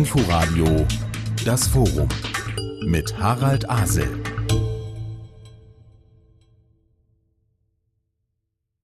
Inforadio Das Forum mit Harald Asel.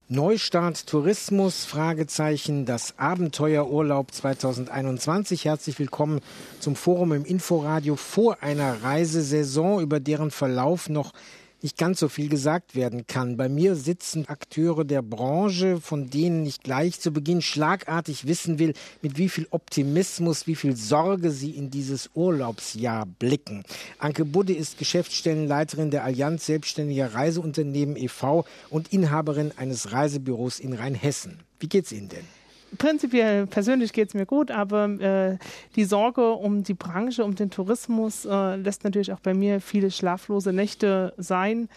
Neustart Tourismus, Fragezeichen, das Abenteuerurlaub 2021. Herzlich willkommen zum Forum im Inforadio vor einer Reisesaison, über deren Verlauf noch nicht ganz so viel gesagt werden kann. Bei mir sitzen Akteure der Branche, von denen ich gleich zu Beginn schlagartig wissen will, mit wie viel Optimismus, wie viel Sorge sie in dieses Urlaubsjahr blicken. Anke Budde ist Geschäftsstellenleiterin der Allianz Selbstständiger Reiseunternehmen e.V. und Inhaberin eines Reisebüros in Rheinhessen. Wie geht's Ihnen denn? Prinzipiell persönlich geht es mir gut, aber äh, die Sorge um die Branche, um den Tourismus äh, lässt natürlich auch bei mir viele schlaflose Nächte sein.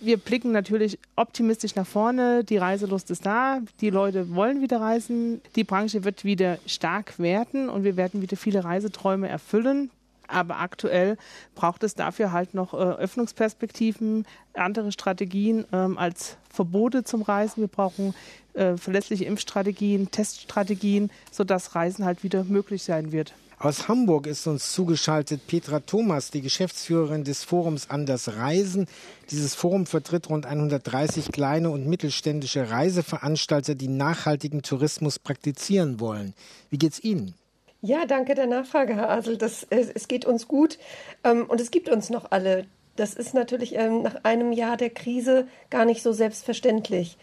Wir blicken natürlich optimistisch nach vorne. Die Reiselust ist da. Die Leute wollen wieder reisen. Die Branche wird wieder stark werden und wir werden wieder viele Reiseträume erfüllen. Aber aktuell braucht es dafür halt noch äh, Öffnungsperspektiven, andere Strategien ähm, als Verbote zum Reisen. Wir brauchen äh, verlässliche Impfstrategien, Teststrategien, sodass Reisen halt wieder möglich sein wird. Aus Hamburg ist uns zugeschaltet Petra Thomas, die Geschäftsführerin des Forums Anders Reisen. Dieses Forum vertritt rund 130 kleine und mittelständische Reiseveranstalter, die nachhaltigen Tourismus praktizieren wollen. Wie geht's Ihnen? Ja, danke der Nachfrage, Herr Asel. Das, es, es geht uns gut ähm, und es gibt uns noch alle. Das ist natürlich ähm, nach einem Jahr der Krise gar nicht so selbstverständlich.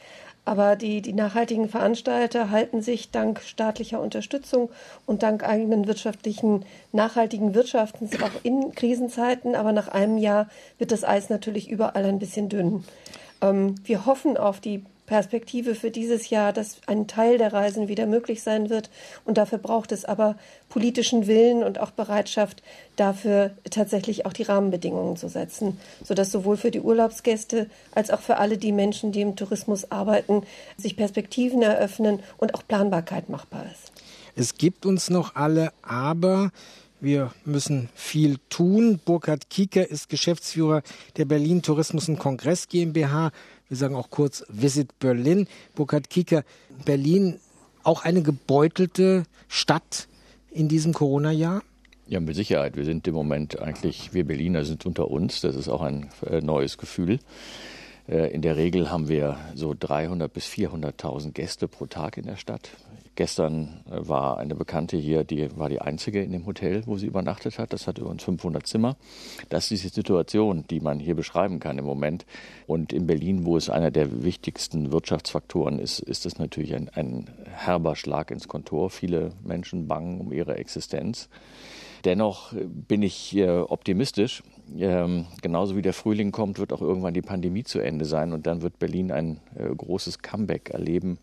Aber die, die nachhaltigen Veranstalter halten sich dank staatlicher Unterstützung und dank eigenen wirtschaftlichen, nachhaltigen Wirtschaftens auch in Krisenzeiten. Aber nach einem Jahr wird das Eis natürlich überall ein bisschen dünn. Ähm, wir hoffen auf die Perspektive für dieses Jahr, dass ein Teil der Reisen wieder möglich sein wird. Und dafür braucht es aber politischen Willen und auch Bereitschaft, dafür tatsächlich auch die Rahmenbedingungen zu setzen, sodass sowohl für die Urlaubsgäste als auch für alle die Menschen, die im Tourismus arbeiten, sich Perspektiven eröffnen und auch Planbarkeit machbar ist. Es gibt uns noch alle, aber wir müssen viel tun. Burkhard Kieker ist Geschäftsführer der Berlin Tourismus und Kongress GmbH. Wir sagen auch kurz Visit Berlin. Burkhard Kieker, Berlin auch eine gebeutelte Stadt in diesem Corona-Jahr? Ja, mit Sicherheit. Wir sind im Moment eigentlich, wir Berliner sind unter uns. Das ist auch ein äh, neues Gefühl. Äh, in der Regel haben wir so 300 bis 400.000 Gäste pro Tag in der Stadt. Gestern äh, war eine Bekannte hier, die war die einzige in dem Hotel, wo sie übernachtet hat. Das hatte uns 500 Zimmer. Das ist die Situation, die man hier beschreiben kann im Moment. Und in Berlin, wo es einer der wichtigsten Wirtschaftsfaktoren ist, ist es natürlich ein, ein herber Schlag ins Kontor. Viele Menschen bangen um ihre Existenz. Dennoch bin ich äh, optimistisch. Ähm, genauso wie der Frühling kommt, wird auch irgendwann die Pandemie zu Ende sein und dann wird Berlin ein äh, großes Comeback erleben.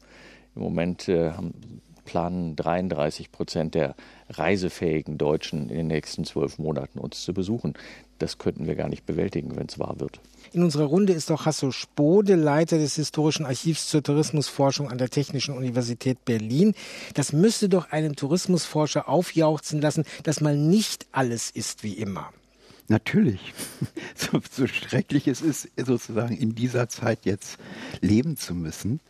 Im Moment äh, haben, planen 33 Prozent der reisefähigen Deutschen in den nächsten zwölf Monaten uns zu besuchen. Das könnten wir gar nicht bewältigen, wenn es wahr wird. In unserer Runde ist auch Hasso Spode, Leiter des Historischen Archivs zur Tourismusforschung an der Technischen Universität Berlin. Das müsste doch einen Tourismusforscher aufjauchzen lassen, dass mal nicht alles ist wie immer. Natürlich. So, so schrecklich es ist, sozusagen in dieser Zeit jetzt leben zu müssen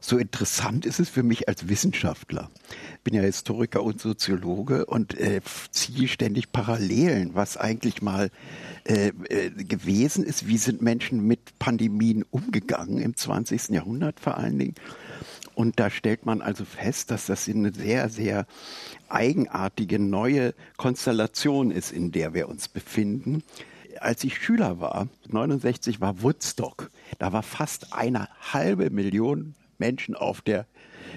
so interessant ist es für mich als Wissenschaftler. Ich bin ja Historiker und Soziologe und äh, ziehe ständig Parallelen, was eigentlich mal äh, äh, gewesen ist. Wie sind Menschen mit Pandemien umgegangen im 20. Jahrhundert vor allen Dingen? Und da stellt man also fest, dass das eine sehr, sehr eigenartige neue Konstellation ist, in der wir uns befinden als ich Schüler war, 69 war Woodstock. Da war fast eine halbe Million Menschen auf der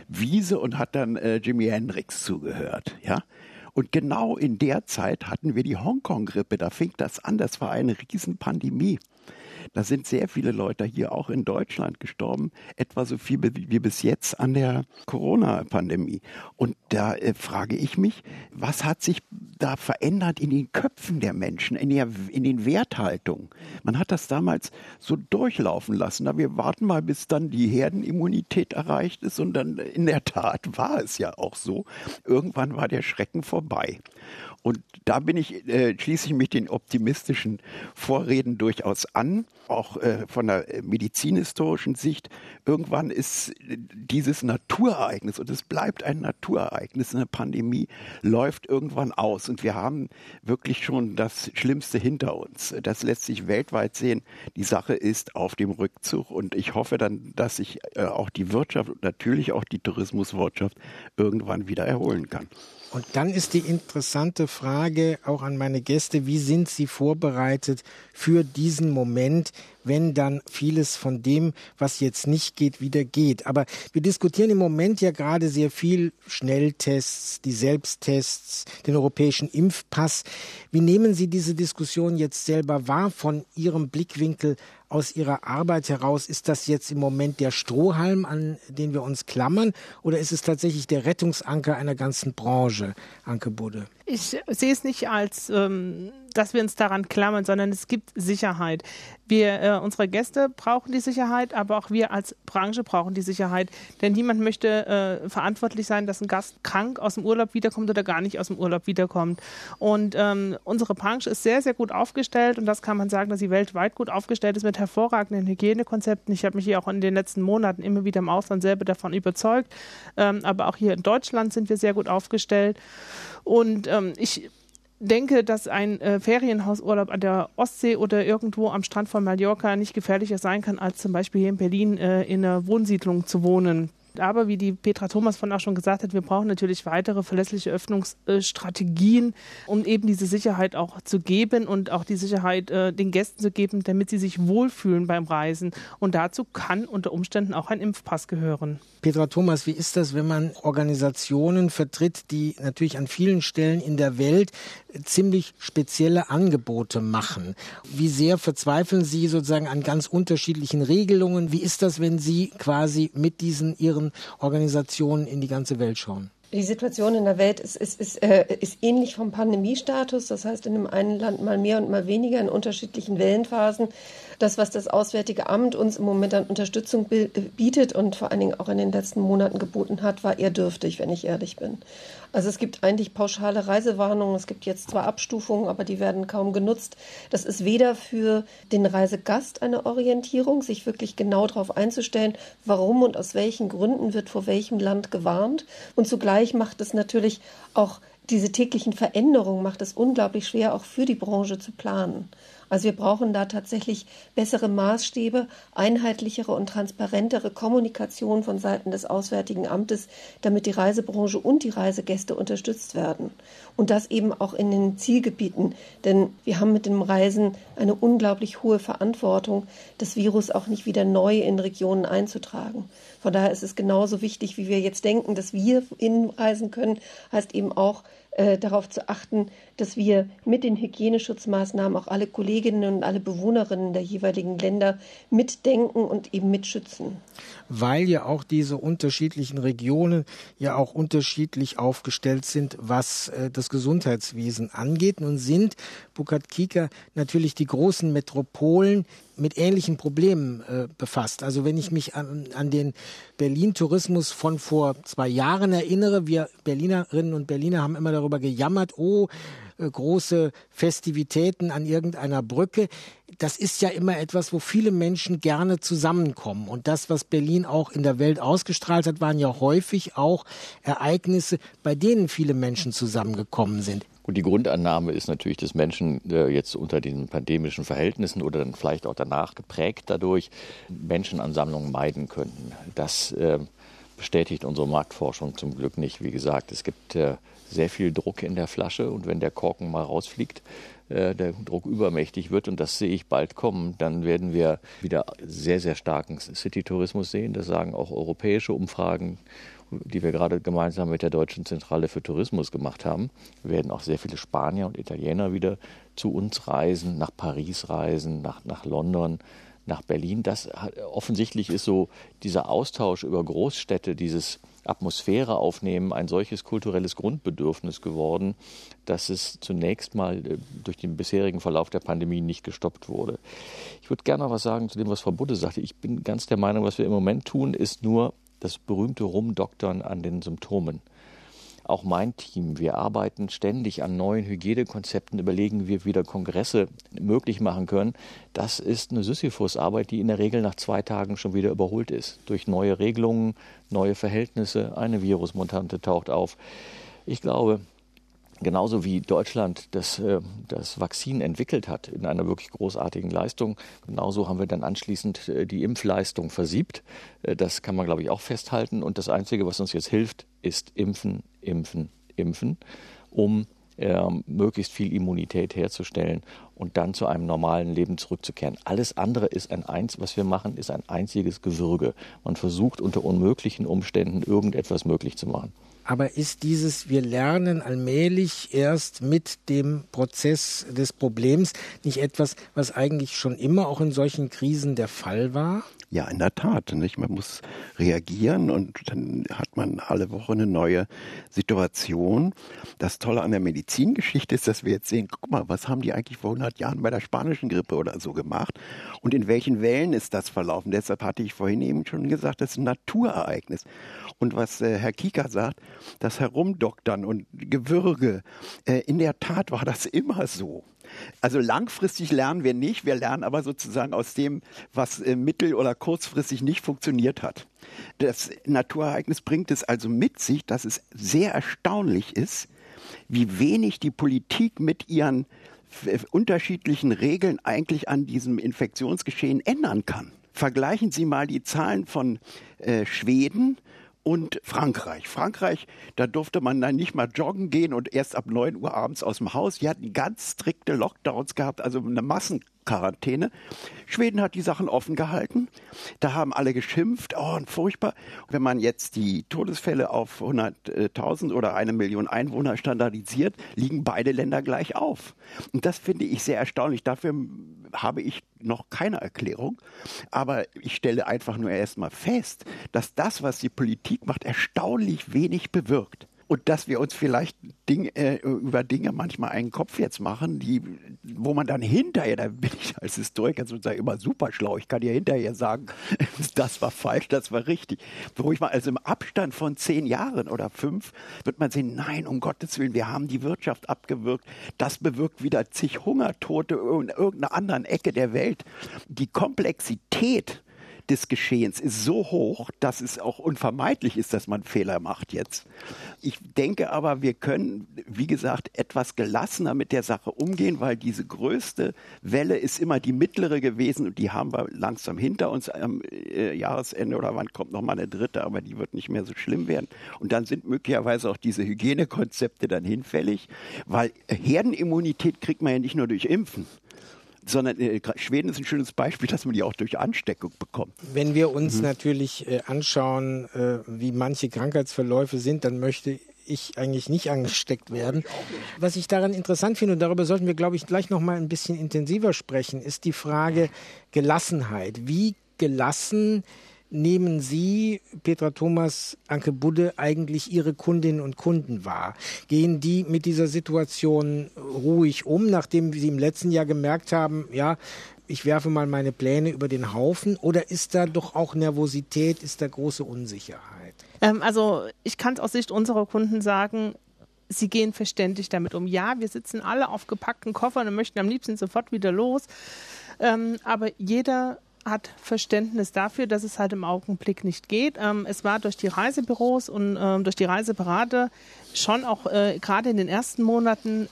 Wiese und hat dann äh, Jimi Hendrix zugehört, ja. Und genau in der Zeit hatten wir die Hongkong-Grippe. Da fing das an. Das war eine Riesenpandemie. Da sind sehr viele Leute hier auch in Deutschland gestorben, etwa so viel wie bis jetzt an der Corona-Pandemie. Und da äh, frage ich mich, was hat sich da verändert in den Köpfen der Menschen, in, der, in den Werthaltungen? Man hat das damals so durchlaufen lassen. Na, wir warten mal, bis dann die Herdenimmunität erreicht ist. Und dann in der Tat war es ja auch so. Irgendwann war der Schrecken vorbei. Und da bin ich, äh, schließe ich mich den optimistischen Vorreden durchaus an. Auch äh, von der medizinhistorischen Sicht, irgendwann ist dieses Naturereignis, und es bleibt ein Naturereignis, eine Pandemie, läuft irgendwann aus. Und wir haben wirklich schon das Schlimmste hinter uns. Das lässt sich weltweit sehen. Die Sache ist auf dem Rückzug. Und ich hoffe dann, dass sich äh, auch die Wirtschaft und natürlich auch die Tourismuswirtschaft irgendwann wieder erholen kann. Und dann ist die interessante Frage auch an meine Gäste, wie sind sie vorbereitet für diesen Moment, wenn dann vieles von dem, was jetzt nicht geht, wieder geht. Aber wir diskutieren im Moment ja gerade sehr viel Schnelltests, die Selbsttests, den europäischen Impfpass. Wie nehmen Sie diese Diskussion jetzt selber wahr von Ihrem Blickwinkel aus Ihrer Arbeit heraus? Ist das jetzt im Moment der Strohhalm, an den wir uns klammern, oder ist es tatsächlich der Rettungsanker einer ganzen Branche, Anke Budde? Ich sehe es nicht als, ähm, dass wir uns daran klammern, sondern es gibt Sicherheit. Wir, äh, unsere Gäste brauchen die Sicherheit, aber auch wir als Branche brauchen die Sicherheit. Denn niemand möchte äh, verantwortlich sein, dass ein Gast krank aus dem Urlaub wiederkommt oder gar nicht aus dem Urlaub wiederkommt. Und ähm, unsere Branche ist sehr, sehr gut aufgestellt und das kann man sagen, dass sie weltweit gut aufgestellt ist mit hervorragenden Hygienekonzepten. Ich habe mich hier auch in den letzten Monaten immer wieder im Ausland selber davon überzeugt. Ähm, aber auch hier in Deutschland sind wir sehr gut aufgestellt. Und ähm, ich denke, dass ein äh, Ferienhausurlaub an der Ostsee oder irgendwo am Strand von Mallorca nicht gefährlicher sein kann, als zum Beispiel hier in Berlin äh, in einer Wohnsiedlung zu wohnen. Aber wie die Petra Thomas von auch schon gesagt hat, wir brauchen natürlich weitere verlässliche Öffnungsstrategien, um eben diese Sicherheit auch zu geben und auch die Sicherheit äh, den Gästen zu geben, damit sie sich wohlfühlen beim Reisen. Und dazu kann unter Umständen auch ein Impfpass gehören. Petra Thomas, wie ist das, wenn man Organisationen vertritt, die natürlich an vielen Stellen in der Welt ziemlich spezielle Angebote machen? Wie sehr verzweifeln Sie sozusagen an ganz unterschiedlichen Regelungen? Wie ist das, wenn Sie quasi mit diesen Ihren Organisationen in die ganze Welt schauen? Die Situation in der Welt ist, ist, ist, äh, ist ähnlich vom Pandemiestatus. Das heißt, in dem einen Land mal mehr und mal weniger in unterschiedlichen Wellenphasen. Das, was das Auswärtige Amt uns im Moment an Unterstützung bietet und vor allen Dingen auch in den letzten Monaten geboten hat, war eher dürftig, wenn ich ehrlich bin. Also es gibt eigentlich pauschale Reisewarnungen. Es gibt jetzt zwar Abstufungen, aber die werden kaum genutzt. Das ist weder für den Reisegast eine Orientierung, sich wirklich genau darauf einzustellen, warum und aus welchen Gründen wird vor welchem Land gewarnt. Und zugleich macht es natürlich auch diese täglichen Veränderungen macht es unglaublich schwer, auch für die Branche zu planen. Also wir brauchen da tatsächlich bessere Maßstäbe, einheitlichere und transparentere Kommunikation von Seiten des Auswärtigen Amtes, damit die Reisebranche und die Reisegäste unterstützt werden. Und das eben auch in den Zielgebieten. Denn wir haben mit dem Reisen eine unglaublich hohe Verantwortung, das Virus auch nicht wieder neu in Regionen einzutragen. Von daher ist es genauso wichtig, wie wir jetzt denken, dass wir inreisen können, heißt eben auch, äh, darauf zu achten, dass wir mit den Hygieneschutzmaßnahmen auch alle Kolleginnen und alle Bewohnerinnen der jeweiligen Länder mitdenken und eben mitschützen. Weil ja auch diese unterschiedlichen Regionen ja auch unterschiedlich aufgestellt sind, was äh, das Gesundheitswesen angeht. Nun sind Bukat Kika natürlich die großen Metropolen, mit ähnlichen Problemen äh, befasst. Also wenn ich mich an, an den Berlin-Tourismus von vor zwei Jahren erinnere, wir Berlinerinnen und Berliner haben immer darüber gejammert, oh, große Festivitäten an irgendeiner Brücke. Das ist ja immer etwas, wo viele Menschen gerne zusammenkommen. Und das, was Berlin auch in der Welt ausgestrahlt hat, waren ja häufig auch Ereignisse, bei denen viele Menschen zusammengekommen sind. Gut, die Grundannahme ist natürlich, dass Menschen äh, jetzt unter den pandemischen Verhältnissen oder dann vielleicht auch danach geprägt dadurch Menschenansammlungen meiden könnten. Das äh, bestätigt unsere Marktforschung zum Glück nicht. Wie gesagt, es gibt äh, sehr viel Druck in der Flasche und wenn der Korken mal rausfliegt, äh, der Druck übermächtig wird und das sehe ich bald kommen, dann werden wir wieder sehr, sehr starken City-Tourismus sehen. Das sagen auch europäische Umfragen die wir gerade gemeinsam mit der Deutschen Zentrale für Tourismus gemacht haben, werden auch sehr viele Spanier und Italiener wieder zu uns reisen, nach Paris reisen, nach, nach London, nach Berlin. Das offensichtlich ist so dieser Austausch über Großstädte, dieses Atmosphäre aufnehmen, ein solches kulturelles Grundbedürfnis geworden, dass es zunächst mal äh, durch den bisherigen Verlauf der Pandemie nicht gestoppt wurde. Ich würde gerne noch was sagen zu dem, was Frau Budde sagte. Ich bin ganz der Meinung, was wir im Moment tun, ist nur das berühmte Rumdoktern an den Symptomen. Auch mein Team, wir arbeiten ständig an neuen Hygienekonzepten, überlegen, wie wir wieder Kongresse möglich machen können. Das ist eine Sisyphus-Arbeit, die in der Regel nach zwei Tagen schon wieder überholt ist. Durch neue Regelungen, neue Verhältnisse, eine Virusmutante taucht auf. Ich glaube, genauso wie Deutschland das, äh, das Vakzin entwickelt hat in einer wirklich großartigen Leistung, genauso haben wir dann anschließend äh, die Impfleistung versiebt. Äh, das kann man, glaube ich, auch festhalten. Und das Einzige, was uns jetzt hilft, ist impfen, impfen, impfen, um ähm, möglichst viel Immunität herzustellen und dann zu einem normalen Leben zurückzukehren. Alles andere ist ein eins, was wir machen, ist ein einziges Gewürge. Man versucht unter unmöglichen Umständen irgendetwas möglich zu machen. Aber ist dieses, wir lernen allmählich erst mit dem Prozess des Problems nicht etwas, was eigentlich schon immer auch in solchen Krisen der Fall war? Ja, in der Tat. Nicht? Man muss reagieren und dann hat man alle Woche eine neue Situation. Das Tolle an der Medizingeschichte ist, dass wir jetzt sehen, guck mal, was haben die eigentlich vor 100 Jahren bei der spanischen Grippe oder so gemacht und in welchen Wellen ist das verlaufen. Deshalb hatte ich vorhin eben schon gesagt, das ist ein Naturereignis. Und was äh, Herr Kieker sagt, das Herumdoktern und Gewürge, äh, in der Tat war das immer so. Also langfristig lernen wir nicht, wir lernen aber sozusagen aus dem, was äh, mittel- oder kurzfristig nicht funktioniert hat. Das Naturereignis bringt es also mit sich, dass es sehr erstaunlich ist, wie wenig die Politik mit ihren äh, unterschiedlichen Regeln eigentlich an diesem Infektionsgeschehen ändern kann. Vergleichen Sie mal die Zahlen von äh, Schweden und Frankreich. Frankreich, da durfte man dann nicht mal joggen gehen und erst ab 9 Uhr abends aus dem Haus. Die hatten ganz strikte Lockdowns gehabt, also eine Massen Quarantäne. Schweden hat die Sachen offen gehalten. Da haben alle geschimpft, oh, und furchtbar. Wenn man jetzt die Todesfälle auf 100.000 oder eine Million Einwohner standardisiert, liegen beide Länder gleich auf. Und das finde ich sehr erstaunlich. Dafür habe ich noch keine Erklärung. Aber ich stelle einfach nur erstmal fest, dass das, was die Politik macht, erstaunlich wenig bewirkt und dass wir uns vielleicht Ding, äh, über Dinge manchmal einen Kopf jetzt machen, die, wo man dann hinterher, da bin ich als Historiker sozusagen immer super schlau, ich kann ja hinterher sagen, das war falsch, das war richtig. Wo ich mal, also im Abstand von zehn Jahren oder fünf, wird man sehen, nein, um Gottes Willen, wir haben die Wirtschaft abgewürgt, das bewirkt wieder zig Hungertote in irgendeiner anderen Ecke der Welt. Die Komplexität des Geschehens ist so hoch, dass es auch unvermeidlich ist, dass man Fehler macht jetzt. Ich denke aber, wir können, wie gesagt, etwas gelassener mit der Sache umgehen, weil diese größte Welle ist immer die mittlere gewesen und die haben wir langsam hinter uns am äh, Jahresende oder wann kommt noch mal eine dritte, aber die wird nicht mehr so schlimm werden. Und dann sind möglicherweise auch diese Hygienekonzepte dann hinfällig, weil Herdenimmunität kriegt man ja nicht nur durch Impfen sondern äh, Schweden ist ein schönes Beispiel, dass man die auch durch Ansteckung bekommt. Wenn wir uns mhm. natürlich äh, anschauen, äh, wie manche Krankheitsverläufe sind, dann möchte ich eigentlich nicht angesteckt werden. Was ich daran interessant finde, und darüber sollten wir, glaube ich, gleich noch mal ein bisschen intensiver sprechen, ist die Frage Gelassenheit. Wie gelassen nehmen Sie, Petra Thomas, Anke Budde, eigentlich Ihre Kundinnen und Kunden wahr? Gehen die mit dieser Situation ruhig um, nachdem Sie im letzten Jahr gemerkt haben, ja, ich werfe mal meine Pläne über den Haufen? Oder ist da doch auch Nervosität, ist da große Unsicherheit? Ähm, also ich kann es aus Sicht unserer Kunden sagen, sie gehen verständlich damit um. Ja, wir sitzen alle auf gepackten Koffern und möchten am liebsten sofort wieder los. Ähm, aber jeder hat Verständnis dafür, dass es halt im Augenblick nicht geht. Ähm, es war durch die Reisebüros und ähm, durch die Reiseberater schon auch äh, gerade in den ersten Monaten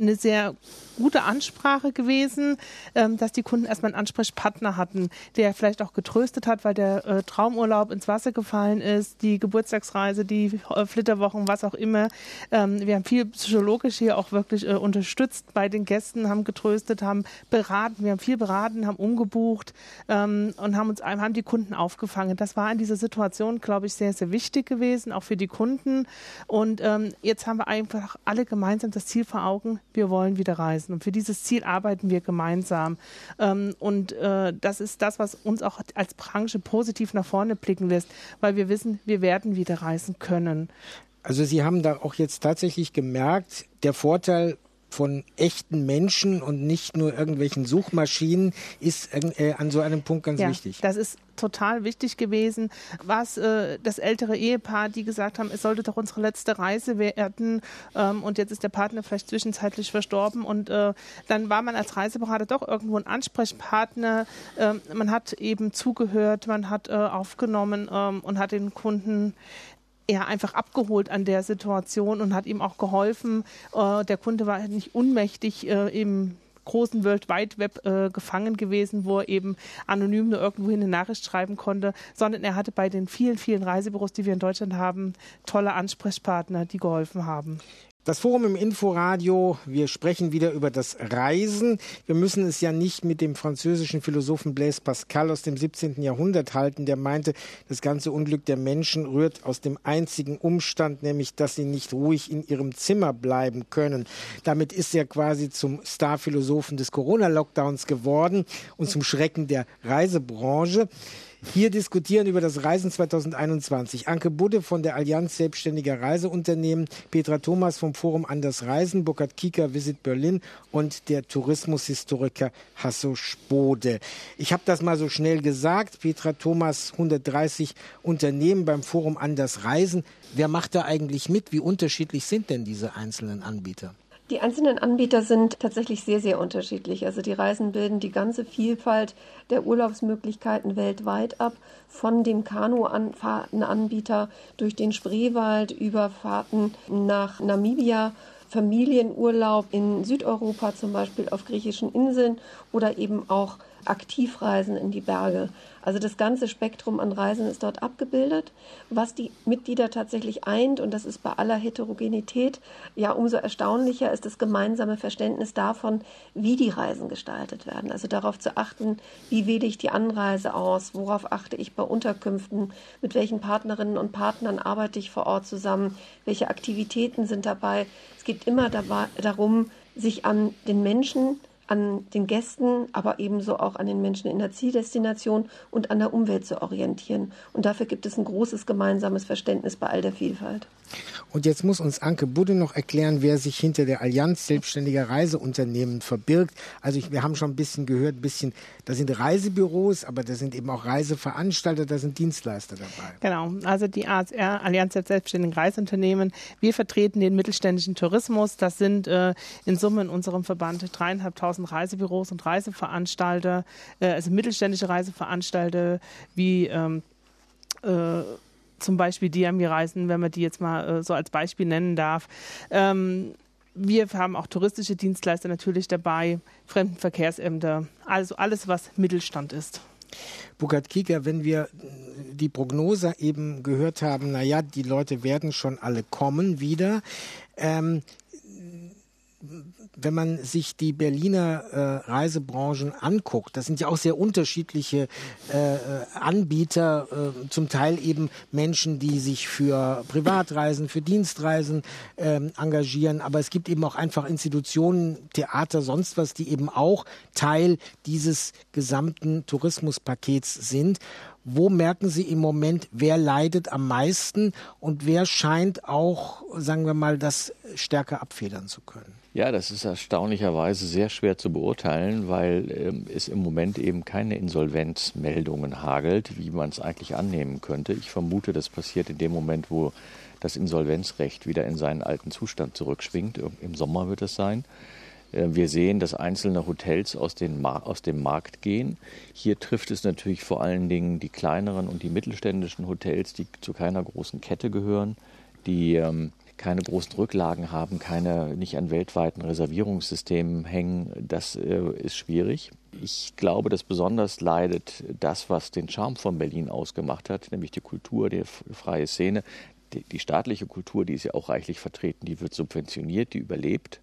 eine sehr gute Ansprache gewesen, ähm, dass die Kunden erstmal einen Ansprechpartner hatten, der vielleicht auch getröstet hat, weil der äh, Traumurlaub ins Wasser gefallen ist, die Geburtstagsreise, die äh, Flitterwochen, was auch immer. Ähm, wir haben viel psychologisch hier auch wirklich äh, unterstützt bei den Gästen, haben getröstet, haben beraten, wir haben viel beraten, haben umgebucht ähm, und haben uns haben die Kunden aufgefangen. Das war in dieser Situation, glaube ich, sehr, sehr wichtig gewesen, auch für die Kunden. Und ähm, jetzt haben wir einfach alle gemeinsam das Ziel vor Augen, wir wollen wieder reisen. Und für dieses Ziel arbeiten wir gemeinsam. Ähm, und äh, das ist das, was uns auch als Branche positiv nach vorne blicken lässt, weil wir wissen, wir werden wieder reisen können. Also Sie haben da auch jetzt tatsächlich gemerkt, der Vorteil von echten Menschen und nicht nur irgendwelchen Suchmaschinen ist äh, an so einem Punkt ganz ja, wichtig. Das ist total wichtig gewesen. Was äh, das ältere Ehepaar, die gesagt haben, es sollte doch unsere letzte Reise werden ähm, und jetzt ist der Partner vielleicht zwischenzeitlich verstorben und äh, dann war man als Reiseberater doch irgendwo ein Ansprechpartner. Ähm, man hat eben zugehört, man hat äh, aufgenommen ähm, und hat den Kunden eher einfach abgeholt an der Situation und hat ihm auch geholfen. Äh, der Kunde war nicht unmächtig äh, im großen World Wide Web äh, gefangen gewesen, wo er eben anonym nur irgendwohin eine Nachricht schreiben konnte, sondern er hatte bei den vielen, vielen Reisebüros, die wir in Deutschland haben, tolle Ansprechpartner, die geholfen haben. Das Forum im Inforadio, wir sprechen wieder über das Reisen. Wir müssen es ja nicht mit dem französischen Philosophen Blaise Pascal aus dem 17. Jahrhundert halten, der meinte, das ganze Unglück der Menschen rührt aus dem einzigen Umstand, nämlich, dass sie nicht ruhig in ihrem Zimmer bleiben können. Damit ist er quasi zum Starphilosophen des Corona-Lockdowns geworden und zum Schrecken der Reisebranche hier diskutieren über das Reisen 2021. Anke Budde von der Allianz Selbstständiger Reiseunternehmen, Petra Thomas vom Forum Anders Reisen, Burkhard Kieker Visit Berlin und der Tourismushistoriker Hasso Spode. Ich habe das mal so schnell gesagt. Petra Thomas, 130 Unternehmen beim Forum Anders Reisen. Wer macht da eigentlich mit? Wie unterschiedlich sind denn diese einzelnen Anbieter? Die einzelnen Anbieter sind tatsächlich sehr, sehr unterschiedlich. Also die Reisen bilden die ganze Vielfalt der Urlaubsmöglichkeiten weltweit ab, von dem Kanufahrtenanbieter durch den Spreewald über Fahrten nach Namibia Familienurlaub in Südeuropa, zum Beispiel auf griechischen Inseln oder eben auch Aktivreisen in die Berge. Also das ganze Spektrum an Reisen ist dort abgebildet. Was die Mitglieder tatsächlich eint, und das ist bei aller Heterogenität ja umso erstaunlicher, ist das gemeinsame Verständnis davon, wie die Reisen gestaltet werden. Also darauf zu achten, wie wähle ich die Anreise aus, worauf achte ich bei Unterkünften, mit welchen Partnerinnen und Partnern arbeite ich vor Ort zusammen, welche Aktivitäten sind dabei. Es geht immer dabei, darum, sich an den Menschen an den Gästen, aber ebenso auch an den Menschen in der Zieldestination und an der Umwelt zu orientieren. Und dafür gibt es ein großes gemeinsames Verständnis bei all der Vielfalt. Und jetzt muss uns Anke Budde noch erklären, wer sich hinter der Allianz selbstständiger Reiseunternehmen verbirgt. Also ich, wir haben schon ein bisschen gehört, ein bisschen, da sind Reisebüros, aber da sind eben auch Reiseveranstalter, da sind Dienstleister dabei. Genau, also die ASR, Allianz der selbstständigen Reiseunternehmen, wir vertreten den mittelständischen Tourismus. Das sind äh, in Summe in unserem Verband dreieinhalbtausend Reisebüros und Reiseveranstalter, äh, also mittelständische Reiseveranstalter wie ähm, äh, zum Beispiel Diami-Reisen, wenn man die jetzt mal äh, so als Beispiel nennen darf. Ähm, wir haben auch touristische Dienstleister natürlich dabei, Fremdenverkehrsämter, also alles, was Mittelstand ist. Burkhard Kieger, wenn wir die Prognose eben gehört haben, naja, die Leute werden schon alle kommen wieder. Ähm, wenn man sich die Berliner äh, Reisebranchen anguckt, das sind ja auch sehr unterschiedliche äh, Anbieter, äh, zum Teil eben Menschen, die sich für Privatreisen, für Dienstreisen ähm, engagieren, aber es gibt eben auch einfach Institutionen, Theater, sonst was, die eben auch Teil dieses gesamten Tourismuspakets sind. Wo merken Sie im Moment, wer leidet am meisten und wer scheint auch, sagen wir mal, das stärker abfedern zu können? Ja, das ist erstaunlicherweise sehr schwer zu beurteilen, weil ähm, es im Moment eben keine Insolvenzmeldungen hagelt, wie man es eigentlich annehmen könnte. Ich vermute, das passiert in dem Moment, wo das Insolvenzrecht wieder in seinen alten Zustand zurückschwingt. Im Sommer wird es sein. Äh, wir sehen, dass einzelne Hotels aus, aus, dem Markt gehen. Hier trifft es natürlich vor allen Dingen die kleineren und die mittelständischen Hotels, die zu keiner großen Kette gehören, die ähm, keine großen Rücklagen haben, keine nicht an weltweiten Reservierungssystemen hängen, das äh, ist schwierig. Ich glaube, dass besonders leidet das, was den Charme von Berlin ausgemacht hat, nämlich die Kultur, die freie Szene. Die, die staatliche Kultur, die ist ja auch reichlich vertreten, die wird subventioniert, die überlebt.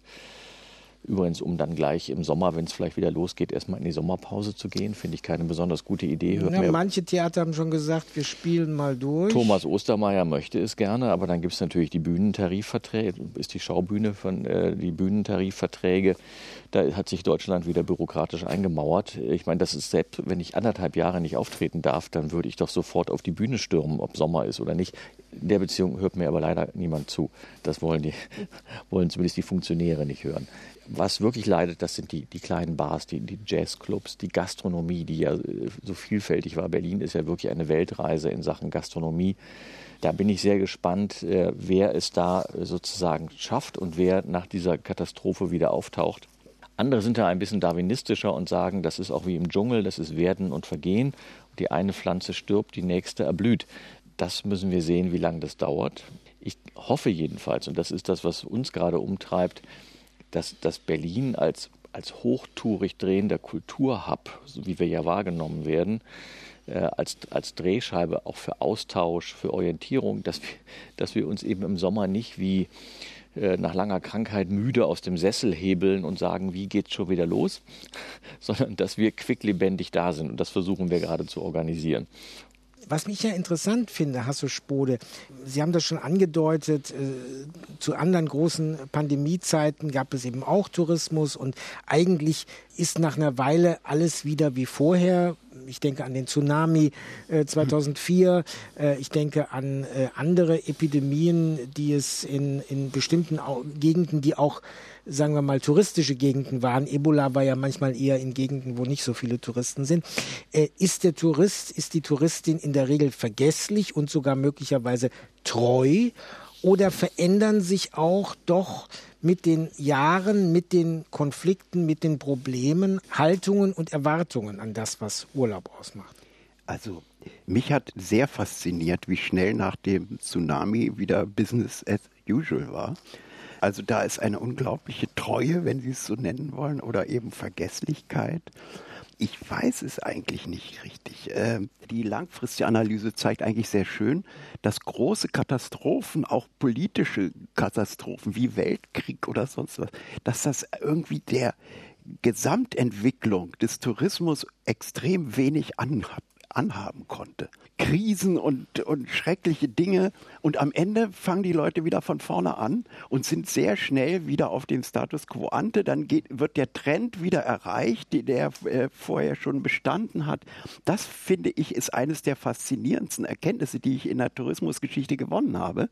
Übrigens, um dann gleich im Sommer, wenn es vielleicht wieder losgeht, erstmal in die Sommerpause zu gehen, finde ich keine besonders gute Idee. Ja, manche Theater haben schon gesagt, wir spielen mal durch. Thomas Ostermeier möchte es gerne, aber dann gibt es natürlich die Bühnentarifverträge, ist die Schaubühne von äh, die Bühnentarifverträge. Da hat sich Deutschland wieder bürokratisch eingemauert. Ich meine, das ist selbst, wenn ich anderthalb Jahre nicht auftreten darf, dann würde ich doch sofort auf die Bühne stürmen, ob Sommer ist oder nicht. In der Beziehung hört mir aber leider niemand zu. Das wollen die, wollen zumindest die Funktionäre nicht hören was wirklich leidet, das sind die, die kleinen Bars, die, die Jazzclubs, die Gastronomie, die ja äh, so vielfältig war. Berlin ist ja wirklich eine Weltreise in Sachen Gastronomie. Da bin ich sehr gespannt, äh, wer es da sozusagen schafft und wer nach dieser Katastrophe wieder auftaucht. Andere sind da ein bisschen darwinistischer und sagen, das ist auch wie im Dschungel, das ist Werden und Vergehen. Die eine Pflanze stirbt, die nächste erblüht. Das müssen wir sehen, wie lange das dauert. Ich hoffe jedenfalls, und das ist das, was uns gerade umtreibt, dass, dass Berlin als, als hochtourig drehender Kulturhub, so wie wir ja wahrgenommen werden, äh, als, als Drehscheibe auch für Austausch, für Orientierung, dass wir, dass wir uns eben im Sommer nicht wie äh, nach langer Krankheit müde aus dem Sessel hebeln und sagen, wie geht's schon wieder los, sondern dass wir quicklebendig da sind. Und das versuchen wir gerade zu organisieren. Was mich ja interessant finde, Hasso Spode, Sie haben das schon angedeutet, äh, zu anderen großen Pandemiezeiten gab es eben auch Tourismus und eigentlich ist nach einer Weile alles wieder wie vorher. Ich denke an den Tsunami äh, 2004. Äh, ich denke an äh, andere Epidemien, die es in, in bestimmten Gegenden, die auch sagen wir mal, touristische Gegenden waren. Ebola war ja manchmal eher in Gegenden, wo nicht so viele Touristen sind. Äh, ist der Tourist, ist die Touristin in der Regel vergesslich und sogar möglicherweise treu? Oder verändern sich auch doch mit den Jahren, mit den Konflikten, mit den Problemen Haltungen und Erwartungen an das, was Urlaub ausmacht? Also mich hat sehr fasziniert, wie schnell nach dem Tsunami wieder Business as usual war. Also da ist eine unglaubliche Treue, wenn Sie es so nennen wollen, oder eben Vergesslichkeit. Ich weiß es eigentlich nicht richtig. Ähm, die langfristige Analyse zeigt eigentlich sehr schön, dass große Katastrophen, auch politische Katastrophen wie Weltkrieg oder sonst was, dass das irgendwie der Gesamtentwicklung des Tourismus extrem wenig anhat anhaben konnte. Krisen und, und schreckliche Dinge. Und am Ende fangen die Leute wieder von vorne an und sind sehr schnell wieder auf dem Status quo ante. Dann geht, wird der Trend wieder erreicht, der äh, vorher schon bestanden hat. Das finde ich ist eines der faszinierendsten Erkenntnisse, die ich in der Tourismusgeschichte gewonnen habe.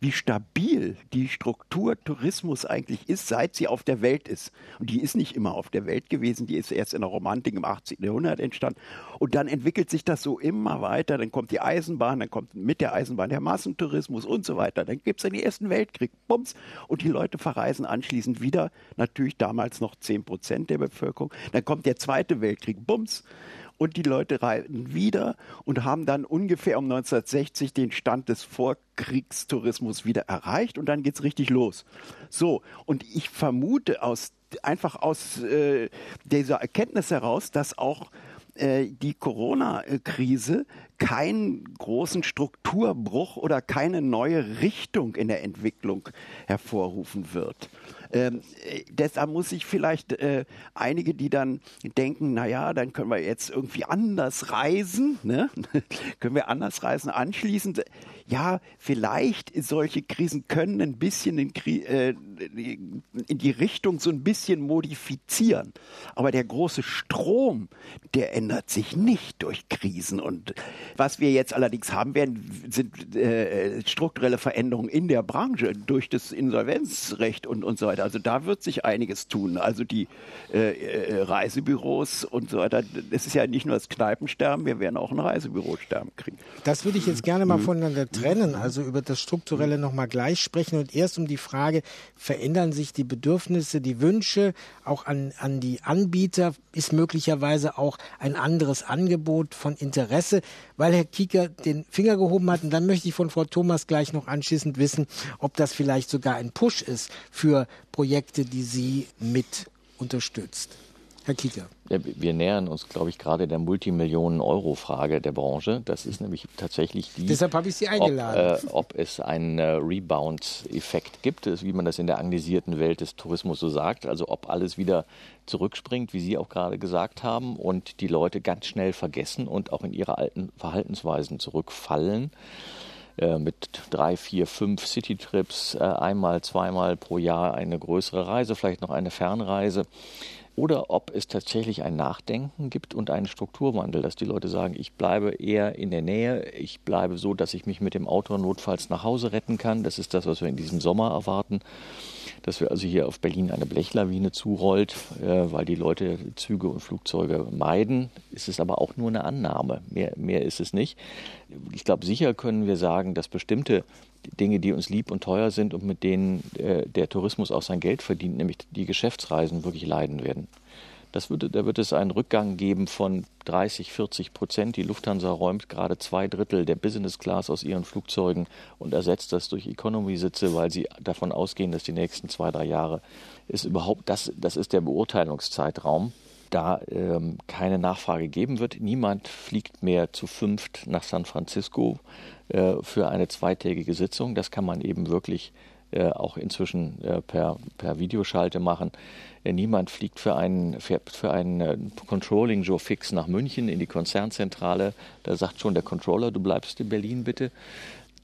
Wie stabil die Struktur Tourismus eigentlich ist, seit sie auf der Welt ist. Und die ist nicht immer auf der Welt gewesen, die ist erst in der Romantik im 18. Jahrhundert entstanden. Und dann entwickelt sich das so immer weiter. Dann kommt die Eisenbahn, dann kommt mit der Eisenbahn der Massentourismus und so weiter. Dann gibt es den Ersten Weltkrieg, bums, und die Leute verreisen anschließend wieder, natürlich damals noch 10 Prozent der Bevölkerung. Dann kommt der Zweite Weltkrieg, bums, und die Leute reiten wieder und haben dann ungefähr um 1960 den Stand des Vorkriegstourismus wieder erreicht und dann geht es richtig los. So, und ich vermute aus einfach aus äh, dieser Erkenntnis heraus, dass auch äh, die Corona-Krise keinen großen Strukturbruch oder keine neue Richtung in der Entwicklung hervorrufen wird. Ähm, äh, deshalb muss ich vielleicht äh, einige, die dann denken, naja, dann können wir jetzt irgendwie anders reisen, ne? können wir anders reisen anschließend. Ja, vielleicht solche Krisen können ein bisschen in, äh, in die Richtung so ein bisschen modifizieren. Aber der große Strom, der ändert sich nicht durch Krisen. Und was wir jetzt allerdings haben werden, sind äh, strukturelle Veränderungen in der Branche durch das Insolvenzrecht und, und so weiter. Also da wird sich einiges tun. Also die äh, äh, Reisebüros und so weiter. Es ist ja nicht nur das Kneipensterben, wir werden auch ein Reisebürosterben kriegen. Das würde ich jetzt gerne mal mhm. voneinander trennen, also über das Strukturelle nochmal gleich sprechen und erst um die Frage, verändern sich die Bedürfnisse, die Wünsche auch an, an die Anbieter? Ist möglicherweise auch ein anderes Angebot von Interesse, weil Herr Kieker den Finger gehoben hat und dann möchte ich von Frau Thomas gleich noch anschließend wissen, ob das vielleicht sogar ein Push ist für Projekte, die sie mit unterstützt. Herr Kieter. Ja, wir nähern uns, glaube ich, gerade der Multimillionen-Euro-Frage der Branche. Das ist nämlich tatsächlich die. Deshalb habe ich Sie eingeladen. Ob, äh, ob es einen äh, Rebound-Effekt gibt, wie man das in der anglisierten Welt des Tourismus so sagt. Also ob alles wieder zurückspringt, wie Sie auch gerade gesagt haben, und die Leute ganz schnell vergessen und auch in ihre alten Verhaltensweisen zurückfallen mit drei, vier, fünf Citytrips, äh, einmal, zweimal pro Jahr eine größere Reise, vielleicht noch eine Fernreise oder ob es tatsächlich ein Nachdenken gibt und einen Strukturwandel, dass die Leute sagen, ich bleibe eher in der Nähe, ich bleibe so, dass ich mich mit dem Auto notfalls nach Hause retten kann. Das ist das, was wir in diesem Sommer erwarten. Dass wir also hier auf Berlin eine Blechlawine zurollt, äh, weil die Leute Züge und Flugzeuge meiden, ist es aber auch nur eine Annahme. Mehr, mehr ist es nicht. Ich glaube, sicher können wir sagen, dass bestimmte Dinge, die uns lieb und teuer sind und mit denen äh, der Tourismus auch sein Geld verdient, nämlich die Geschäftsreisen, wirklich leiden werden. Das würde, da wird es einen Rückgang geben von 30, 40 Prozent. Die Lufthansa räumt gerade zwei Drittel der Business Class aus ihren Flugzeugen und ersetzt das durch Economy-Sitze, weil sie davon ausgehen, dass die nächsten zwei, drei Jahre ist überhaupt das, das ist der Beurteilungszeitraum da ähm, keine Nachfrage geben wird. Niemand fliegt mehr zu fünft nach San Francisco für eine zweitägige Sitzung. Das kann man eben wirklich äh, auch inzwischen äh, per, per Videoschalte machen. Äh, niemand fliegt für einen, für, einen äh, Controlling Joe Fix nach München in die Konzernzentrale. Da sagt schon der Controller, du bleibst in Berlin bitte.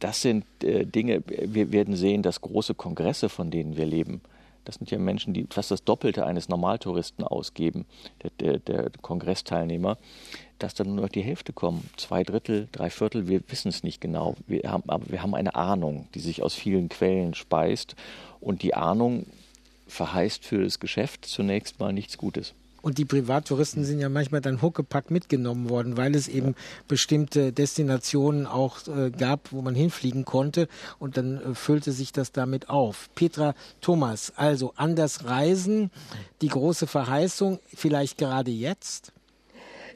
Das sind äh, Dinge, wir werden sehen, dass große Kongresse, von denen wir leben, das sind ja Menschen, die fast das Doppelte eines Normaltouristen ausgeben, der, der, der Kongressteilnehmer, dass dann nur noch die Hälfte kommen. Zwei Drittel, drei Viertel, wir wissen es nicht genau. Wir haben, aber wir haben eine Ahnung, die sich aus vielen Quellen speist. Und die Ahnung verheißt für das Geschäft zunächst mal nichts Gutes. Und die Privattouristen sind ja manchmal dann huckepack mitgenommen worden, weil es eben bestimmte Destinationen auch äh, gab, wo man hinfliegen konnte. Und dann äh, füllte sich das damit auf. Petra Thomas, also anders reisen, die große Verheißung, vielleicht gerade jetzt?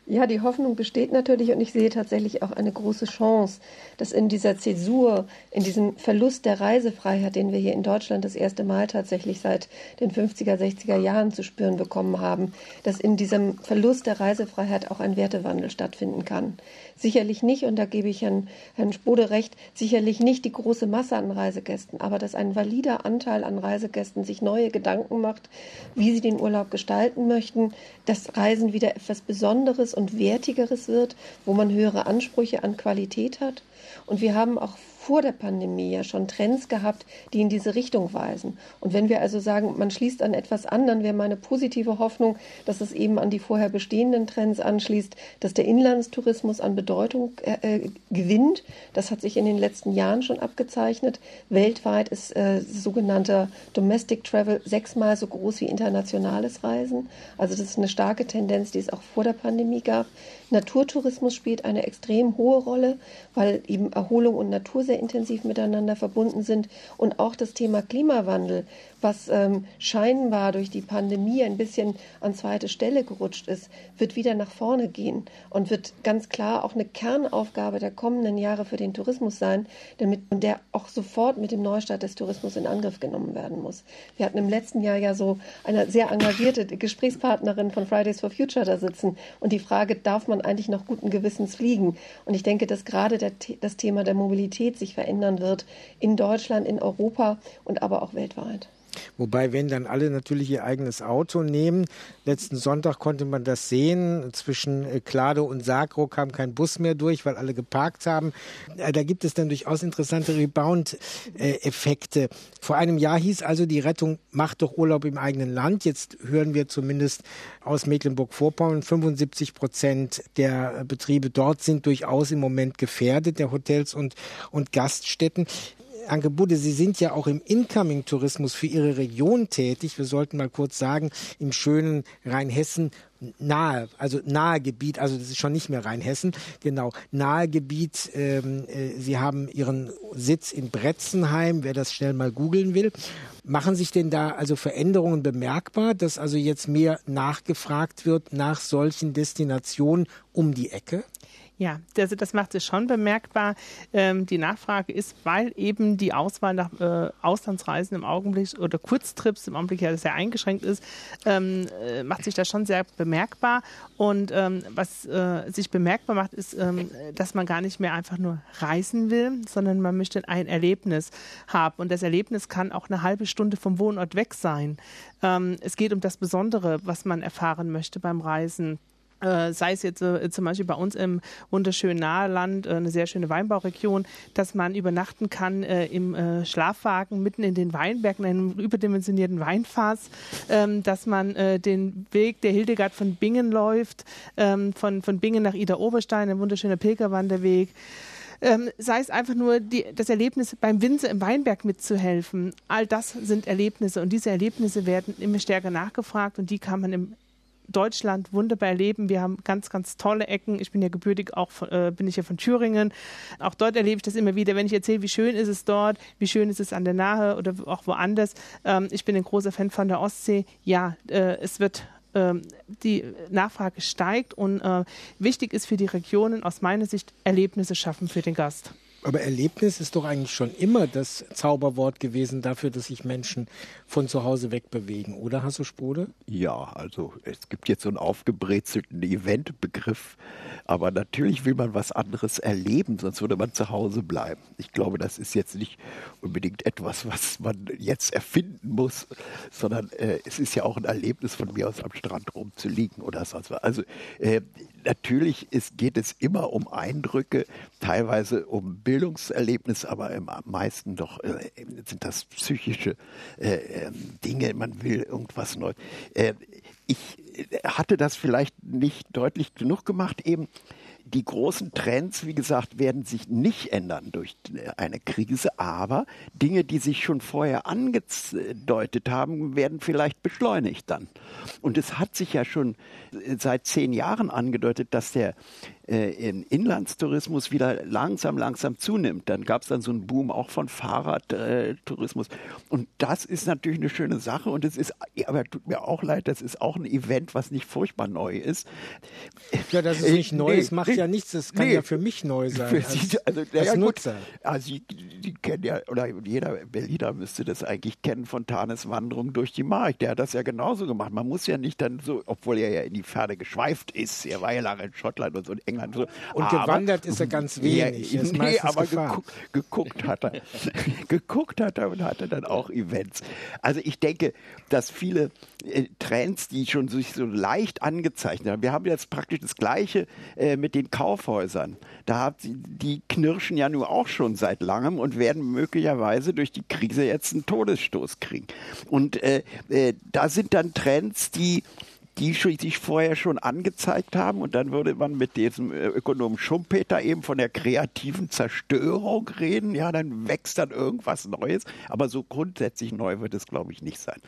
Ja, die Hoffnung besteht natürlich und ich sehe tatsächlich auch eine große Chance, dass in dieser Zäsur, in diesem Verlust der Reisefreiheit, den wir hier in Deutschland das erste Mal tatsächlich seit den 50er, 60er Jahren zu spüren bekommen haben, dass in diesem Verlust der Reisefreiheit auch ein Wertewandel stattfinden kann. Sicherlich nicht, und da gebe ich Herrn, Herrn Spode recht, sicherlich nicht die große Masse an Reisegästen, aber dass ein valider Anteil an Reisegästen sich neue Gedanken macht, wie sie den Urlaub gestalten möchten, dass Reisen wieder etwas Besonderes und Wertigeres wird, wo man höhere Ansprüche an Qualität hat. Und wir haben auch vor der Pandemie ja schon Trends gehabt, die in diese Richtung weisen. Und wenn wir also sagen, man schließt an etwas an, dann wäre meine positive Hoffnung, dass es eben an die vorher bestehenden Trends anschließt, dass der Inlandstourismus an Bedeutung äh, äh gewinnt. Das hat sich in den letzten Jahren schon abgezeichnet. Weltweit ist äh, sogenannter Domestic Travel sechsmal so groß wie internationales Reisen. Also das ist eine starke Tendenz, die es auch vor der Pandemie gab. Naturtourismus spielt eine extrem hohe Rolle, weil eben Erholung und Natur sehr intensiv miteinander verbunden sind. Und auch das Thema Klimawandel was ähm, scheinbar durch die Pandemie ein bisschen an zweite Stelle gerutscht ist, wird wieder nach vorne gehen und wird ganz klar auch eine Kernaufgabe der kommenden Jahre für den Tourismus sein, damit der auch sofort mit dem Neustart des Tourismus in Angriff genommen werden muss. Wir hatten im letzten Jahr ja so eine sehr engagierte Gesprächspartnerin von Fridays for Future da sitzen und die Frage, darf man eigentlich noch guten Gewissens fliegen? Und ich denke, dass gerade der, das Thema der Mobilität sich verändern wird in Deutschland, in Europa und aber auch weltweit. Wobei, wenn dann alle natürlich ihr eigenes Auto nehmen, letzten Sonntag konnte man das sehen, zwischen äh, Klado und Sagro kam kein Bus mehr durch, weil alle geparkt haben. Äh, da gibt es dann durchaus interessante Rebound-Effekte. Vor einem Jahr hieß also, die Rettung macht doch Urlaub im eigenen Land. Jetzt hören wir zumindest aus Mecklenburg-Vorpommern, 75 Prozent der Betriebe dort sind durchaus im Moment gefährdet, der Hotels und, und Gaststätten. Anke Budde, Sie sind ja auch im Incoming-Tourismus für Ihre Region tätig. Wir sollten mal kurz sagen, im schönen Rheinhessen nahe, also nahe Gebiet, also das ist schon nicht mehr Rheinhessen, genau, nahe Gebiet. Ähm, äh, Sie haben Ihren Sitz in Bretzenheim, wer das schnell mal googeln will. Machen sich denn da also Veränderungen bemerkbar, dass also jetzt mehr nachgefragt wird nach solchen Destinationen um die Ecke? Ja, also das macht sich schon bemerkbar. Ähm, die Nachfrage ist, weil eben die Auswahl nach äh, Auslandsreisen im Augenblick oder Kurztrips im Augenblick ja sehr eingeschränkt ist, ähm, äh, macht sich das schon sehr bemerkbar. Und ähm, was äh, sich bemerkbar macht, ist, ähm, dass man gar nicht mehr einfach nur reisen will, sondern man möchte ein Erlebnis haben. Und das Erlebnis kann auch eine halbe Stunde vom Wohnort weg sein. Ähm, es geht um das Besondere, was man erfahren möchte beim Reisen äh, sei es jetzt äh, zum Beispiel bei uns im wunderschönen Naheland, äh, eine sehr schöne Weinbauregion, dass man übernachten kann äh, im äh, Schlafwagen mitten in den Weinbergen, einem überdimensionierten Weinfass, ähm, dass man äh, den Weg der Hildegard von Bingen läuft, ähm, von, von Bingen nach Ida Oberstein, ein wunderschöner Pilgerwanderweg. Ähm, sei es einfach nur die, das Erlebnis, beim Winzer im Weinberg mitzuhelfen. All das sind Erlebnisse und diese Erlebnisse werden immer stärker nachgefragt und die kann man im Deutschland wunderbar erleben. Wir haben ganz, ganz tolle Ecken. Ich bin ja gebürtig, auch von, äh, bin ich ja von Thüringen. Auch dort erlebe ich das immer wieder, wenn ich erzähle, wie schön ist es dort, wie schön ist es an der Nahe oder auch woanders. Ähm, ich bin ein großer Fan von der Ostsee. Ja, äh, es wird ähm, die Nachfrage steigt und äh, wichtig ist für die Regionen aus meiner Sicht Erlebnisse schaffen für den Gast. Aber Erlebnis ist doch eigentlich schon immer das Zauberwort gewesen dafür, dass sich Menschen von zu Hause wegbewegen, oder Hasso Spode? Ja, also es gibt jetzt so einen aufgebrezelten Eventbegriff, aber natürlich will man was anderes erleben, sonst würde man zu Hause bleiben. Ich glaube, das ist jetzt nicht unbedingt etwas, was man jetzt erfinden muss, sondern äh, es ist ja auch ein Erlebnis von mir aus am Strand rumzuliegen oder sonst was. Also äh, natürlich ist, geht es immer um Eindrücke, teilweise um Bildungserlebnis, aber am meisten doch äh, sind das psychische äh, ähm, Dinge. Man will irgendwas Neues. Äh, ich hatte das vielleicht nicht deutlich genug gemacht eben die großen Trends, wie gesagt, werden sich nicht ändern durch eine Krise, aber Dinge, die sich schon vorher angedeutet haben, werden vielleicht beschleunigt dann. Und es hat sich ja schon seit zehn Jahren angedeutet, dass der äh, Inlandstourismus wieder langsam, langsam zunimmt. Dann gab es dann so einen Boom auch von Fahrradtourismus. und das ist natürlich eine schöne Sache. Und es ist, aber tut mir auch leid, das ist auch ein Event, was nicht furchtbar neu ist. Ja, das ist äh, nicht neu, es nee, macht nee, ja nichts. Das kann nee, ja für mich neu sein. Für als, Sie, also, als ja, Nutzer. Also, Sie, Sie kennen ja, oder jeder Berliner müsste das eigentlich kennen von Tanes Wanderung durch die Mark. Der hat das ja genauso gemacht. Man muss ja nicht dann so, obwohl er ja in die Ferne geschweift ist. Er war ja lange in Schottland und so in England. So. Und aber, gewandert ist er ganz wenig. Ja, nee, aber geguckt, geguckt hat er. geguckt hat er und hatte dann auch Events. Also ich denke, dass viele äh, Trends, die schon sich so leicht angezeichnet haben. Wir haben jetzt praktisch das Gleiche äh, mit den Kaufhäusern. Da hat die knirschen ja nun auch schon seit langem und werden möglicherweise durch die Krise jetzt einen Todesstoß kriegen. Und äh, äh, da sind dann Trends, die die sich vorher schon angezeigt haben. Und dann würde man mit diesem äh, Ökonomen Schumpeter eben von der kreativen Zerstörung reden. Ja, dann wächst dann irgendwas Neues. Aber so grundsätzlich neu wird es, glaube ich, nicht sein.